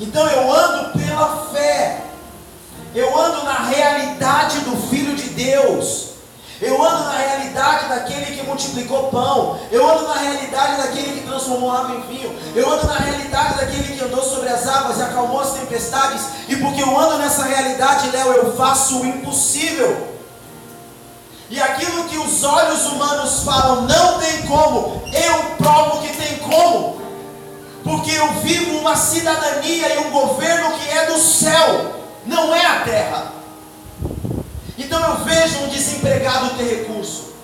Então eu ando pela fé, eu ando na realidade do Filho de Deus. Eu ando na realidade daquele que multiplicou pão. Eu ando na realidade daquele que transformou água em vinho. Eu ando na realidade daquele que andou sobre as águas e acalmou as tempestades. E porque eu ando nessa realidade, Léo, eu faço o impossível. E aquilo que os olhos humanos falam não tem como, eu provo que tem como. Porque eu vivo uma cidadania e um governo que é do céu, não é a terra. Então eu vejo um desempregado ter recurso.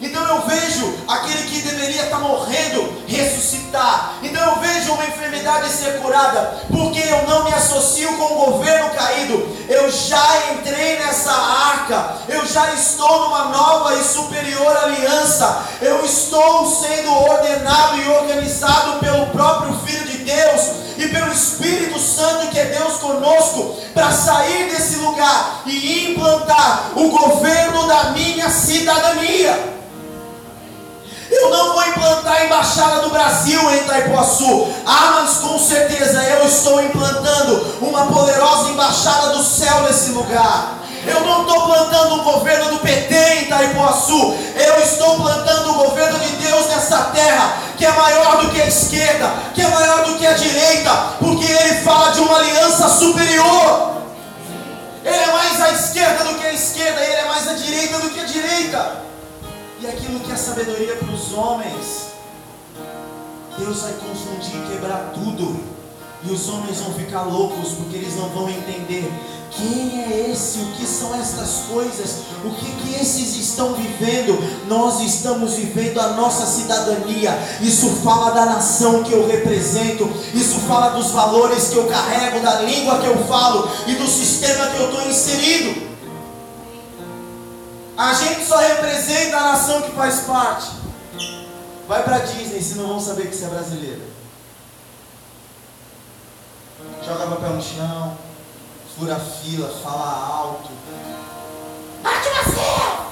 Então eu vejo aquele que deveria estar morrendo ressuscitar. Então eu vejo uma enfermidade ser curada, porque eu não me associo com o governo caído. Eu já entrei nessa arca, eu já estou numa nova e superior aliança. Eu estou sendo ordenado e organizado pelo próprio Filho de Deus e pelo Espírito Santo que é Deus conosco para sair desse lugar e implantar o governo da minha cidadania. A embaixada do Brasil em Itaipuaçu. Ah, mas com certeza eu estou implantando uma poderosa embaixada do céu nesse lugar. Eu não estou plantando o governo do PT em Itaipuaçu. Eu estou plantando o governo de Deus nessa terra, que é maior do que a esquerda, que é maior do que a direita, porque ele fala de uma aliança superior. Ele é mais à esquerda do que a esquerda, ele é mais à direita do que a direita. E aquilo que é sabedoria para os homens, Deus vai confundir e quebrar tudo. E os homens vão ficar loucos porque eles não vão entender quem é esse, o que são estas coisas, o que, que esses estão vivendo. Nós estamos vivendo a nossa cidadania. Isso fala da nação que eu represento, isso fala dos valores que eu carrego, da língua que eu falo e do sistema que eu estou inserido. A gente só representa a nação que faz parte. Vai para Disney, se não vão saber que você é brasileiro. Joga papel no chão, fura fila, fala alto. Bate Marcelo!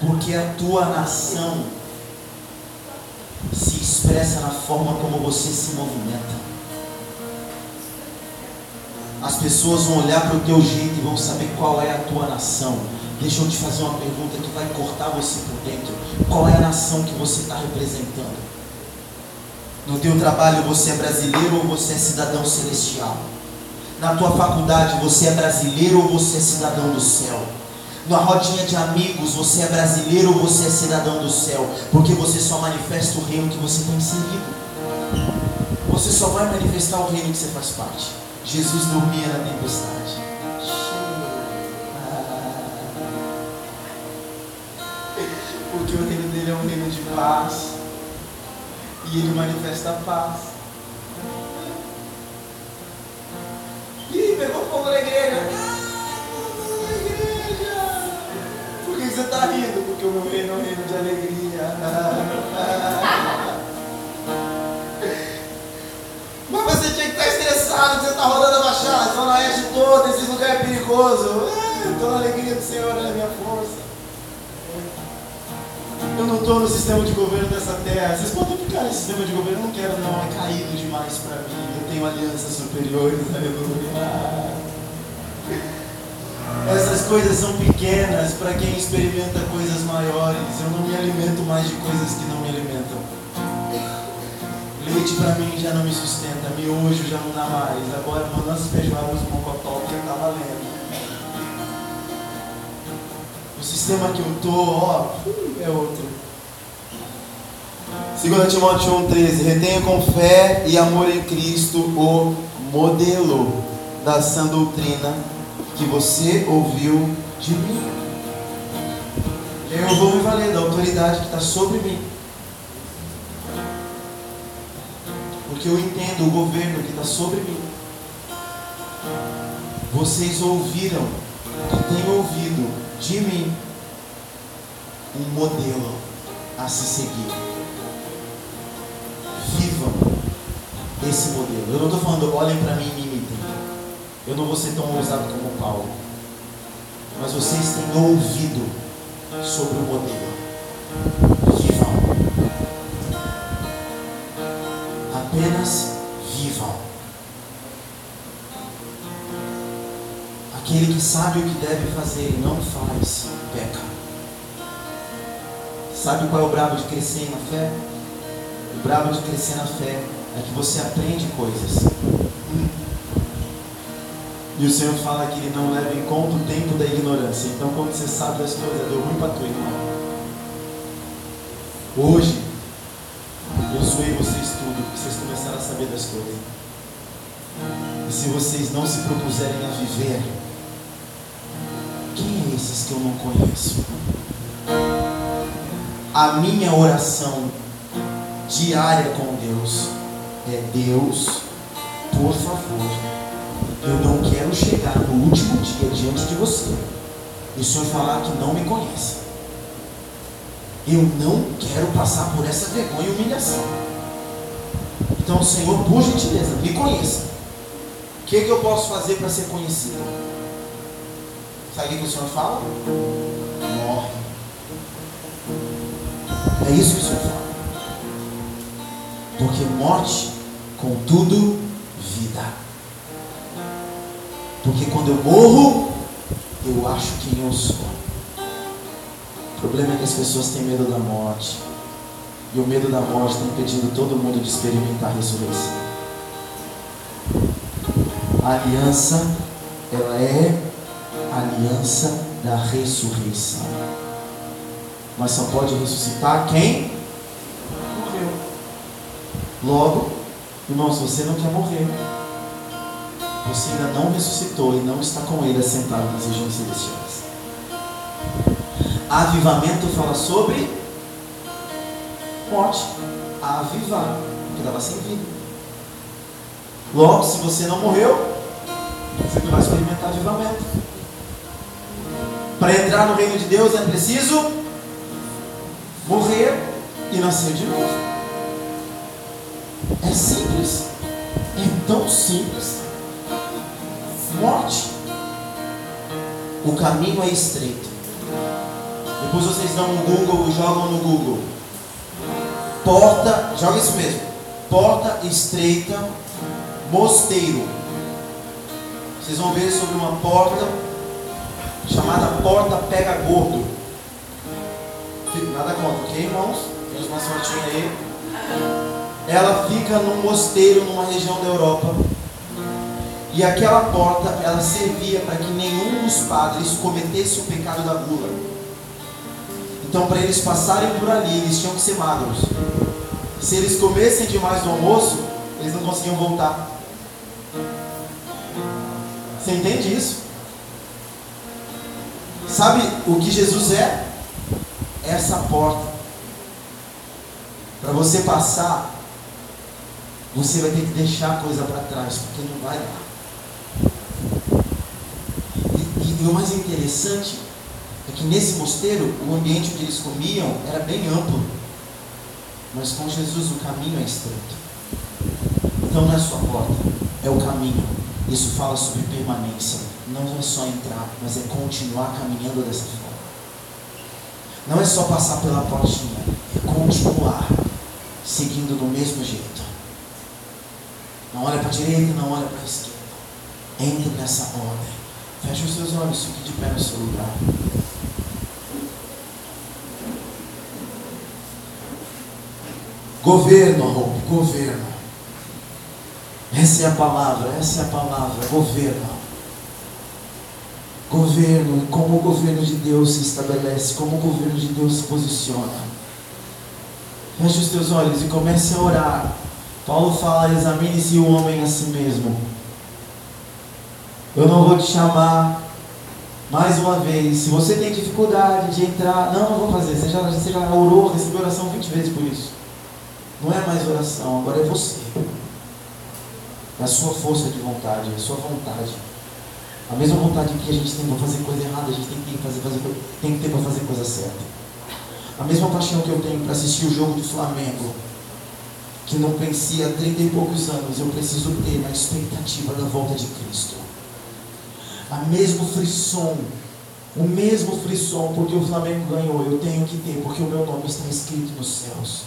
Porque a tua nação se expressa na forma como você se movimenta. As pessoas vão olhar para o teu jeito e vão saber qual é a tua nação. Deixa eu te fazer uma pergunta que vai cortar você por dentro. Qual é a nação que você está representando? No teu trabalho você é brasileiro ou você é cidadão celestial? Na tua faculdade você é brasileiro ou você é cidadão do céu? Na rodinha de amigos você é brasileiro ou você é cidadão do céu? Porque você só manifesta o reino que você está inserido. Você só vai manifestar o reino que você faz parte. Jesus dormia na tempestade. Porque o reino dele é um reino de paz. E ele manifesta a paz. Ih, pegou fogo na igreja. Por que você está rindo? Porque o meu reino é um reino de alegria. Mas você tinha que estar estressado, que você está rodando a baixada, Zona Oeste toda, esse lugar é perigoso. Estou na alegria do Senhor, é a minha força. Eu não estou no sistema de governo dessa terra. Vocês podem ficar nesse sistema de governo, eu não quero não, é caído demais para mim. Eu tenho alianças superiores, aleluia. Essas coisas são pequenas para quem experimenta coisas maiores. Eu não me alimento mais de coisas que não me alimentam. Leite para mim já não me sustenta, miojo já não dá mais. Agora balanço feijoadas mocotó que tá valendo. O sistema que eu tô, ó, é outro. 2 Timóteo 1,13 Retenha com fé e amor em Cristo o modelo da sã doutrina que você ouviu de mim. Eu vou me valer da autoridade que está sobre mim. porque eu entendo o governo que está sobre mim. Vocês ouviram têm ouvido de mim um modelo a se seguir. Vivam esse modelo. Eu não estou falando, olhem para mim e me imitem. Eu não vou ser tão ousado como Paulo. Mas vocês têm ouvido sobre o modelo. apenas vivam. Aquele que sabe o que deve fazer e não faz, peca. Sabe qual é o brabo de crescer na fé? O brabo de crescer na fé é que você aprende coisas. E o Senhor fala que Ele não leva em conta o tempo da ignorância. Então, quando você sabe das coisas, deu ruim para tu, irmão. Hoje, eu zoei vocês tudo, porque vocês começaram a saber das coisas. E se vocês não se propuserem a viver, quem é esses que eu não conheço? A minha oração diária com Deus é Deus, por favor, eu não quero chegar no último dia diante de você e o Senhor falar que não me conhece. Eu não quero passar por essa vergonha e humilhação. Então, Senhor, por gentileza, me conheça. O que, que eu posso fazer para ser conhecido? Sabe o que o Senhor fala? Morre. É isso que o Senhor fala. Porque morte, contudo, vida. Porque quando eu morro, eu acho quem eu sou. O problema é que as pessoas têm medo da morte. E o medo da morte está impedindo todo mundo de experimentar a ressurreição. A aliança, ela é aliança da ressurreição. Mas só pode ressuscitar quem morreu. Logo, irmão, se você não quer morrer, você ainda não ressuscitou e não está com ele assentado nas regiões celestiais. Avivamento fala sobre morte, a avivar, porque estava sem vida. Logo, se você não morreu, você não vai experimentar avivamento. Para entrar no reino de Deus é preciso morrer e nascer de novo. É simples. É tão simples. Morte. O caminho é estreito. Depois vocês dão um Google jogam no Google porta, joga isso mesmo, porta estreita, mosteiro. Vocês vão ver sobre uma porta chamada porta pega gordo. Nada contra, ok, irmãos? Temos uma sortinha aí. Ela fica num mosteiro numa região da Europa. E aquela porta, ela servia para que nenhum dos padres cometesse o pecado da gula. Então, para eles passarem por ali, eles tinham que ser magros. Se eles comessem demais do almoço, eles não conseguiam voltar. Você entende isso? Sabe o que Jesus é? Essa porta. Para você passar, você vai ter que deixar a coisa para trás, porque não vai dar. E, e, o mais interessante é que nesse mosteiro, o ambiente onde eles comiam era bem amplo. Mas com Jesus o caminho é estreito. Então não é só a porta, é o caminho. Isso fala sobre permanência. Não é só entrar, mas é continuar caminhando dessa forma. Não é só passar pela portinha, é continuar seguindo do mesmo jeito. Não olha para a direita, não olha para a esquerda. Entre nessa ordem. Feche os seus olhos, fique de pé no seu lugar. Governo, governo. Essa é a palavra, essa é a palavra, governo. Governo, como o governo de Deus se estabelece, como o governo de Deus se posiciona. Feche os teus olhos e comece a orar. Paulo fala: examine-se o homem a si mesmo. Eu não vou te chamar mais uma vez. Se você tem dificuldade de entrar, não, não vou fazer. Você já, você já orou, recebeu oração 20 vezes por isso. Não é mais oração, agora é você. É a sua força de vontade, é a sua vontade. A mesma vontade que a gente tem para fazer coisa errada, a gente tem que, fazer, fazer, tem que ter para fazer coisa certa. A mesma paixão que eu tenho para assistir o jogo do Flamengo, que não pensei há 30 e poucos anos, eu preciso ter na expectativa da volta de Cristo. A mesmo frisson, o mesmo frisson, porque o Flamengo ganhou, eu tenho que ter, porque o meu nome está escrito nos céus.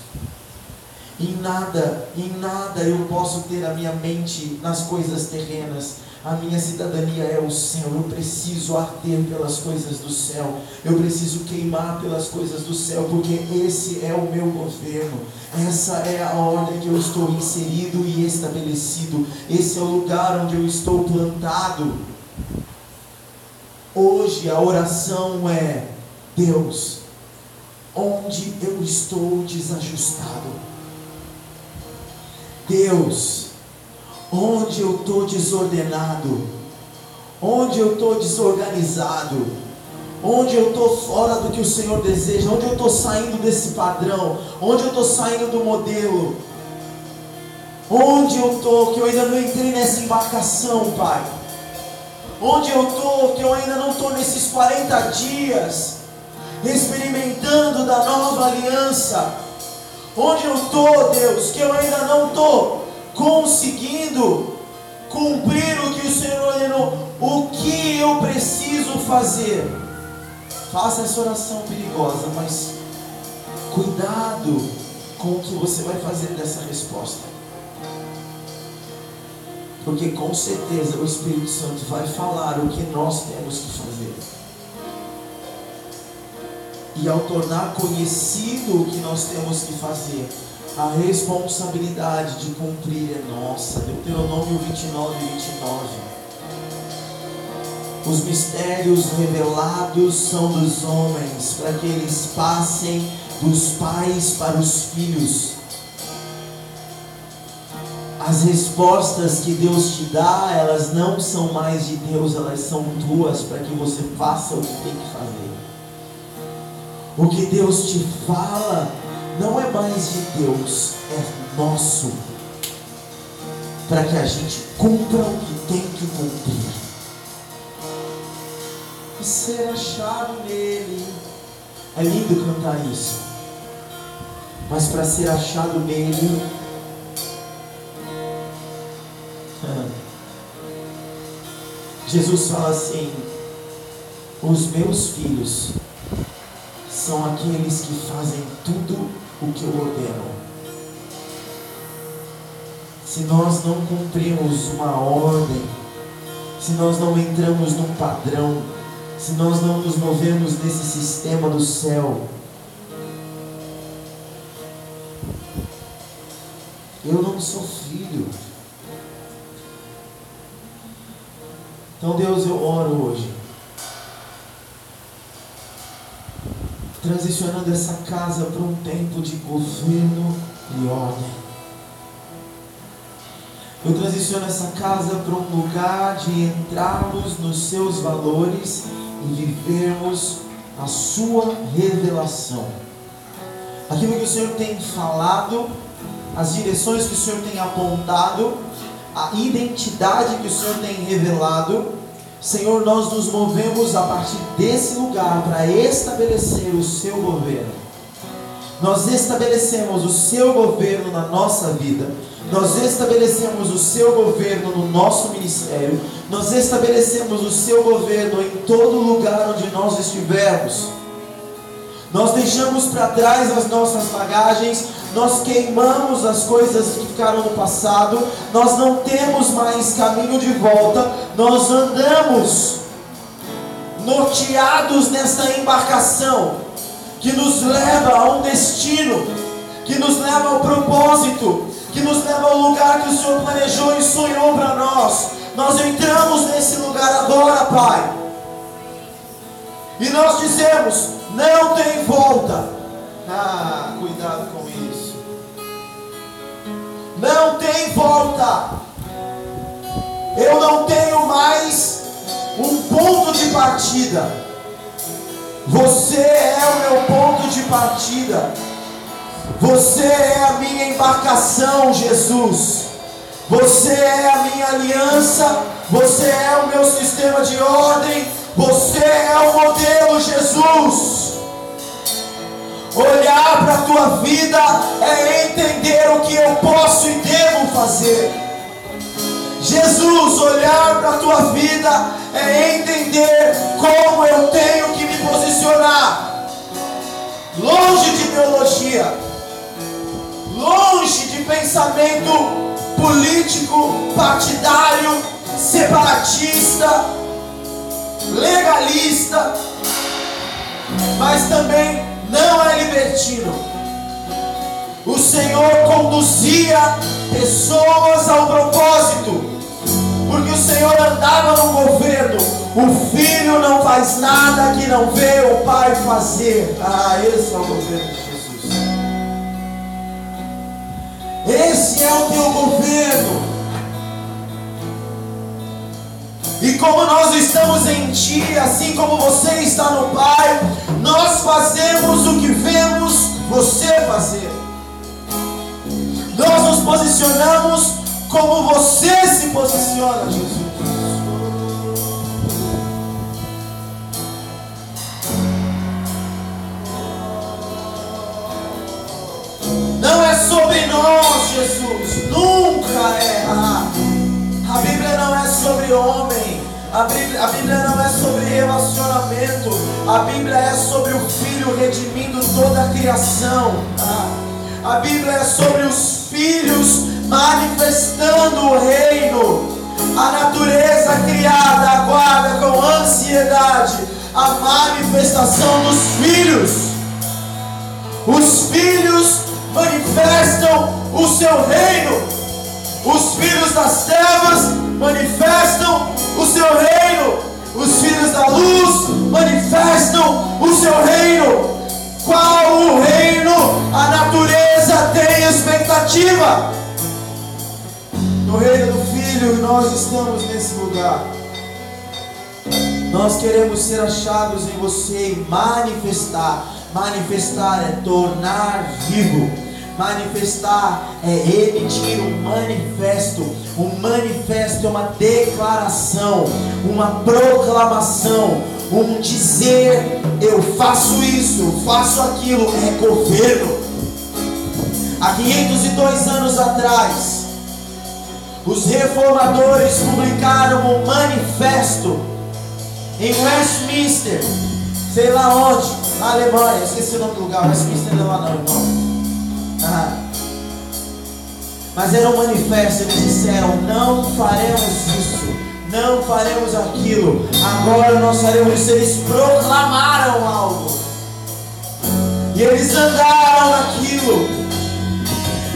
Em nada, em nada eu posso ter a minha mente nas coisas terrenas. A minha cidadania é o céu. Eu preciso arder pelas coisas do céu. Eu preciso queimar pelas coisas do céu, porque esse é o meu governo. Essa é a ordem que eu estou inserido e estabelecido. Esse é o lugar onde eu estou plantado. Hoje a oração é: Deus, onde eu estou desajustado? Deus, onde eu estou desordenado, onde eu estou desorganizado, Onde eu estou fora do que o Senhor deseja, onde eu estou saindo desse padrão, onde eu estou saindo do modelo, onde eu estou, que eu ainda não entrei nessa embarcação, Pai, onde eu estou, que eu ainda não estou nesses 40 dias, experimentando da nova aliança, onde eu estou, Deus, que eu ainda não estou conseguindo cumprir o que o Senhor ordenou, o que eu preciso fazer? Faça essa oração perigosa, mas cuidado com o que você vai fazer dessa resposta. Porque com certeza o Espírito Santo vai falar o que nós temos que fazer. E ao tornar conhecido o que nós temos que fazer, a responsabilidade de cumprir é nossa. Deuteronômio 29, 29. Os mistérios revelados são dos homens, para que eles passem dos pais para os filhos. As respostas que Deus te dá, elas não são mais de Deus, elas são tuas, para que você faça o que tem que fazer. O que Deus te fala não é mais de Deus, é nosso, para que a gente cumpra o que tem que cumprir e ser achado nele. É lindo cantar isso. Mas para ser achado nele, Jesus fala assim: os meus filhos são aqueles que fazem tudo o que eu ordeno. Se nós não cumprimos uma ordem, se nós não entramos num padrão, se nós não nos movemos nesse sistema do céu. Eu não sou filho. Então, Deus, eu oro hoje. Transicionando essa casa para um tempo de governo e ordem. Eu transiciono essa casa para um lugar de entrarmos nos seus valores e vivermos a sua revelação. Aquilo que o Senhor tem falado, as direções que o Senhor tem apontado, a identidade que o Senhor tem revelado. Senhor, nós nos movemos a partir desse lugar para estabelecer o seu governo. Nós estabelecemos o seu governo na nossa vida nós estabelecemos o seu governo no nosso ministério, nós estabelecemos o seu governo em todo lugar onde nós estivermos. Nós deixamos para trás as nossas bagagens, nós queimamos as coisas que ficaram no passado, nós não temos mais caminho de volta, nós andamos norteados nessa embarcação que nos leva a um destino, que nos leva ao propósito, que nos leva ao lugar que o Senhor planejou e sonhou para nós. Nós entramos nesse lugar agora, Pai. E nós dizemos: não tem volta. Ah, cuidado com isso. Não tem volta. Eu não tenho mais um ponto de partida. Você é o meu ponto de partida. Você é a minha embarcação, Jesus. Você é a minha aliança. Você é o meu sistema de ordem. Você é o modelo, Jesus. Olhar para a tua vida é entender o que eu posso e devo fazer. Jesus, olhar para a tua vida é entender como eu tenho que me posicionar. Longe de teologia longe de pensamento político, partidário, separatista, legalista, mas também não é libertino. O Senhor conduzia pessoas ao propósito, porque o Senhor andava no governo. O filho não faz nada que não vê o pai fazer. Ah, esse é o governo. Esse é o teu governo. E como nós estamos em Ti, assim como você está no Pai, nós você fazer. Nós nos posicionamos como você se posiciona, Jesus. Não é sobre nós, Jesus. Nunca é. A Bíblia não é sobre homem. A Bíblia, a Bíblia não é sobre relacionamento. A Bíblia é sobre o Filho redimindo toda a criação. A Bíblia é sobre os filhos manifestando o reino. A natureza criada aguarda com ansiedade a manifestação dos filhos. Os filhos manifestam o seu reino. Os filhos das trevas manifestam o seu reino. Os filhos da luz manifestam o seu reino. Qual o reino a natureza tem expectativa? No reino do Filho, nós estamos nesse lugar. Nós queremos ser achados em você e manifestar. Manifestar é tornar vivo Manifestar é emitir um manifesto. Um manifesto é uma declaração, uma proclamação, um dizer: eu faço isso, faço aquilo, é governo. Há 502 anos atrás, os reformadores publicaram um manifesto em Westminster, sei lá onde, na Alemanha, esqueci o nome do lugar, Westminster não é lá não, irmão. Mas era um manifesto, eles disseram: não faremos isso, não faremos aquilo, agora nós faremos. Isso. Eles proclamaram algo, e eles andaram naquilo,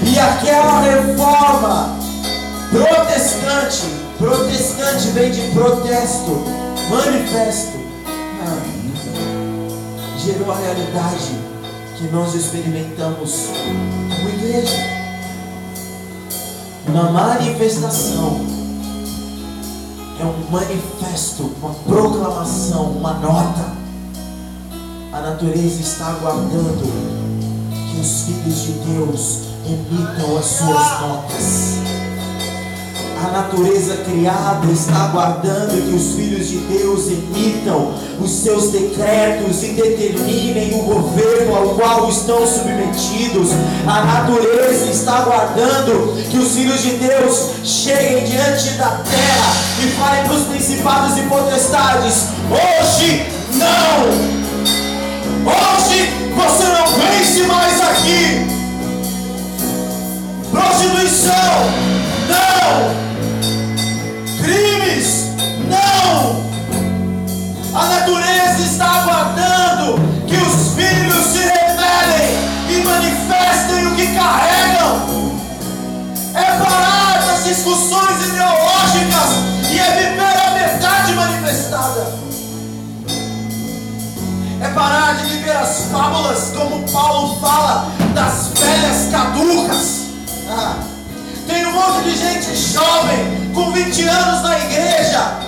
e aquela reforma protestante, protestante vem de protesto, manifesto, gerou a realidade que nós experimentamos como igreja uma manifestação, é um manifesto, uma proclamação, uma nota. A natureza está aguardando que os filhos de Deus emitam as suas notas. A natureza criada está aguardando que os filhos de Deus emitam os seus decretos e determinem o governo ao qual estão submetidos. A natureza está aguardando que os filhos de Deus cheguem diante da terra e falem para os principados e potestades: hoje não! Hoje você não vence mais aqui. Prostituição, não! Crimes. Não! A natureza está aguardando que os filhos se revelem e manifestem o que carregam. É parar das discussões ideológicas e é viver a verdade manifestada. É parar de viver as fábulas, como Paulo fala, das velhas caducas. Ah, tem um monte de gente jovem com 20 anos na igreja,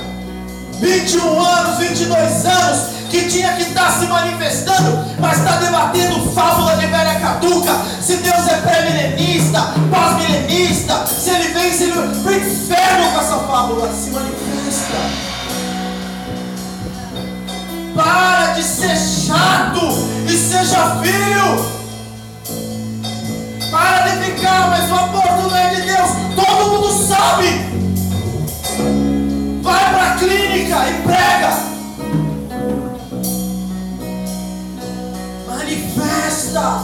21 anos, 22 anos, que tinha que estar tá se manifestando, mas está debatendo fábula de velha caduca, se Deus é pré-milenista, pós-milenista, se ele vem, se ele para o inferno com essa fábula, se manifesta. Para de ser chato e seja filho. Para de ficar, mas o aborto não é de Deus. Todo mundo sabe. Vai para a clínica e prega. Manifesta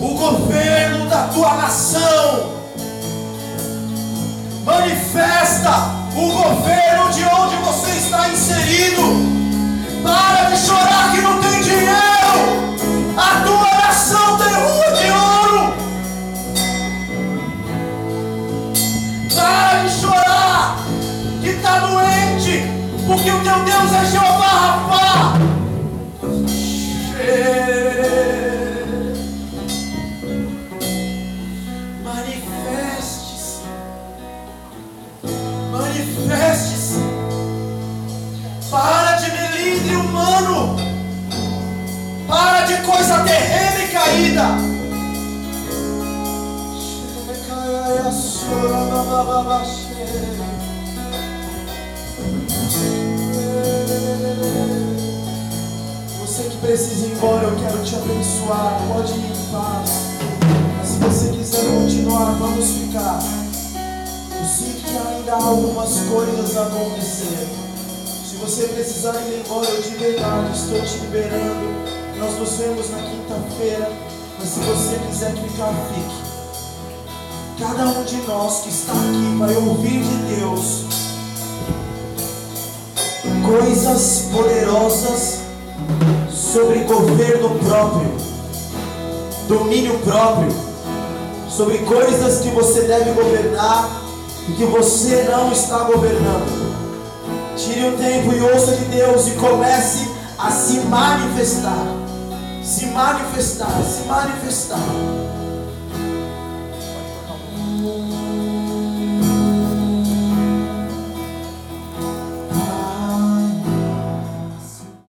o governo da tua nação. Manifesta o governo de onde você está inserido. Para de chorar que não tem dinheiro. A tua Porque o teu Deus é Jeová Rafa. Manifeste-se. Manifeste-se. Para de melindre humano. Para de coisa terrena e caída. Chega, caia, sua, Você que precisa ir embora, eu quero te abençoar. Pode ir em paz. Mas se você quiser continuar, vamos ficar. Eu sinto que ainda há algumas coisas a acontecer. Se você precisar ir embora, eu de verdade estou te liberando. Nós nos vemos na quinta-feira. Mas se você quiser ficar, fique. Cada um de nós que está aqui vai ouvir de Deus coisas poderosas sobre governo próprio, domínio próprio, sobre coisas que você deve governar e que você não está governando. Tire um tempo e ouça de Deus e comece a se manifestar. Se manifestar, se manifestar.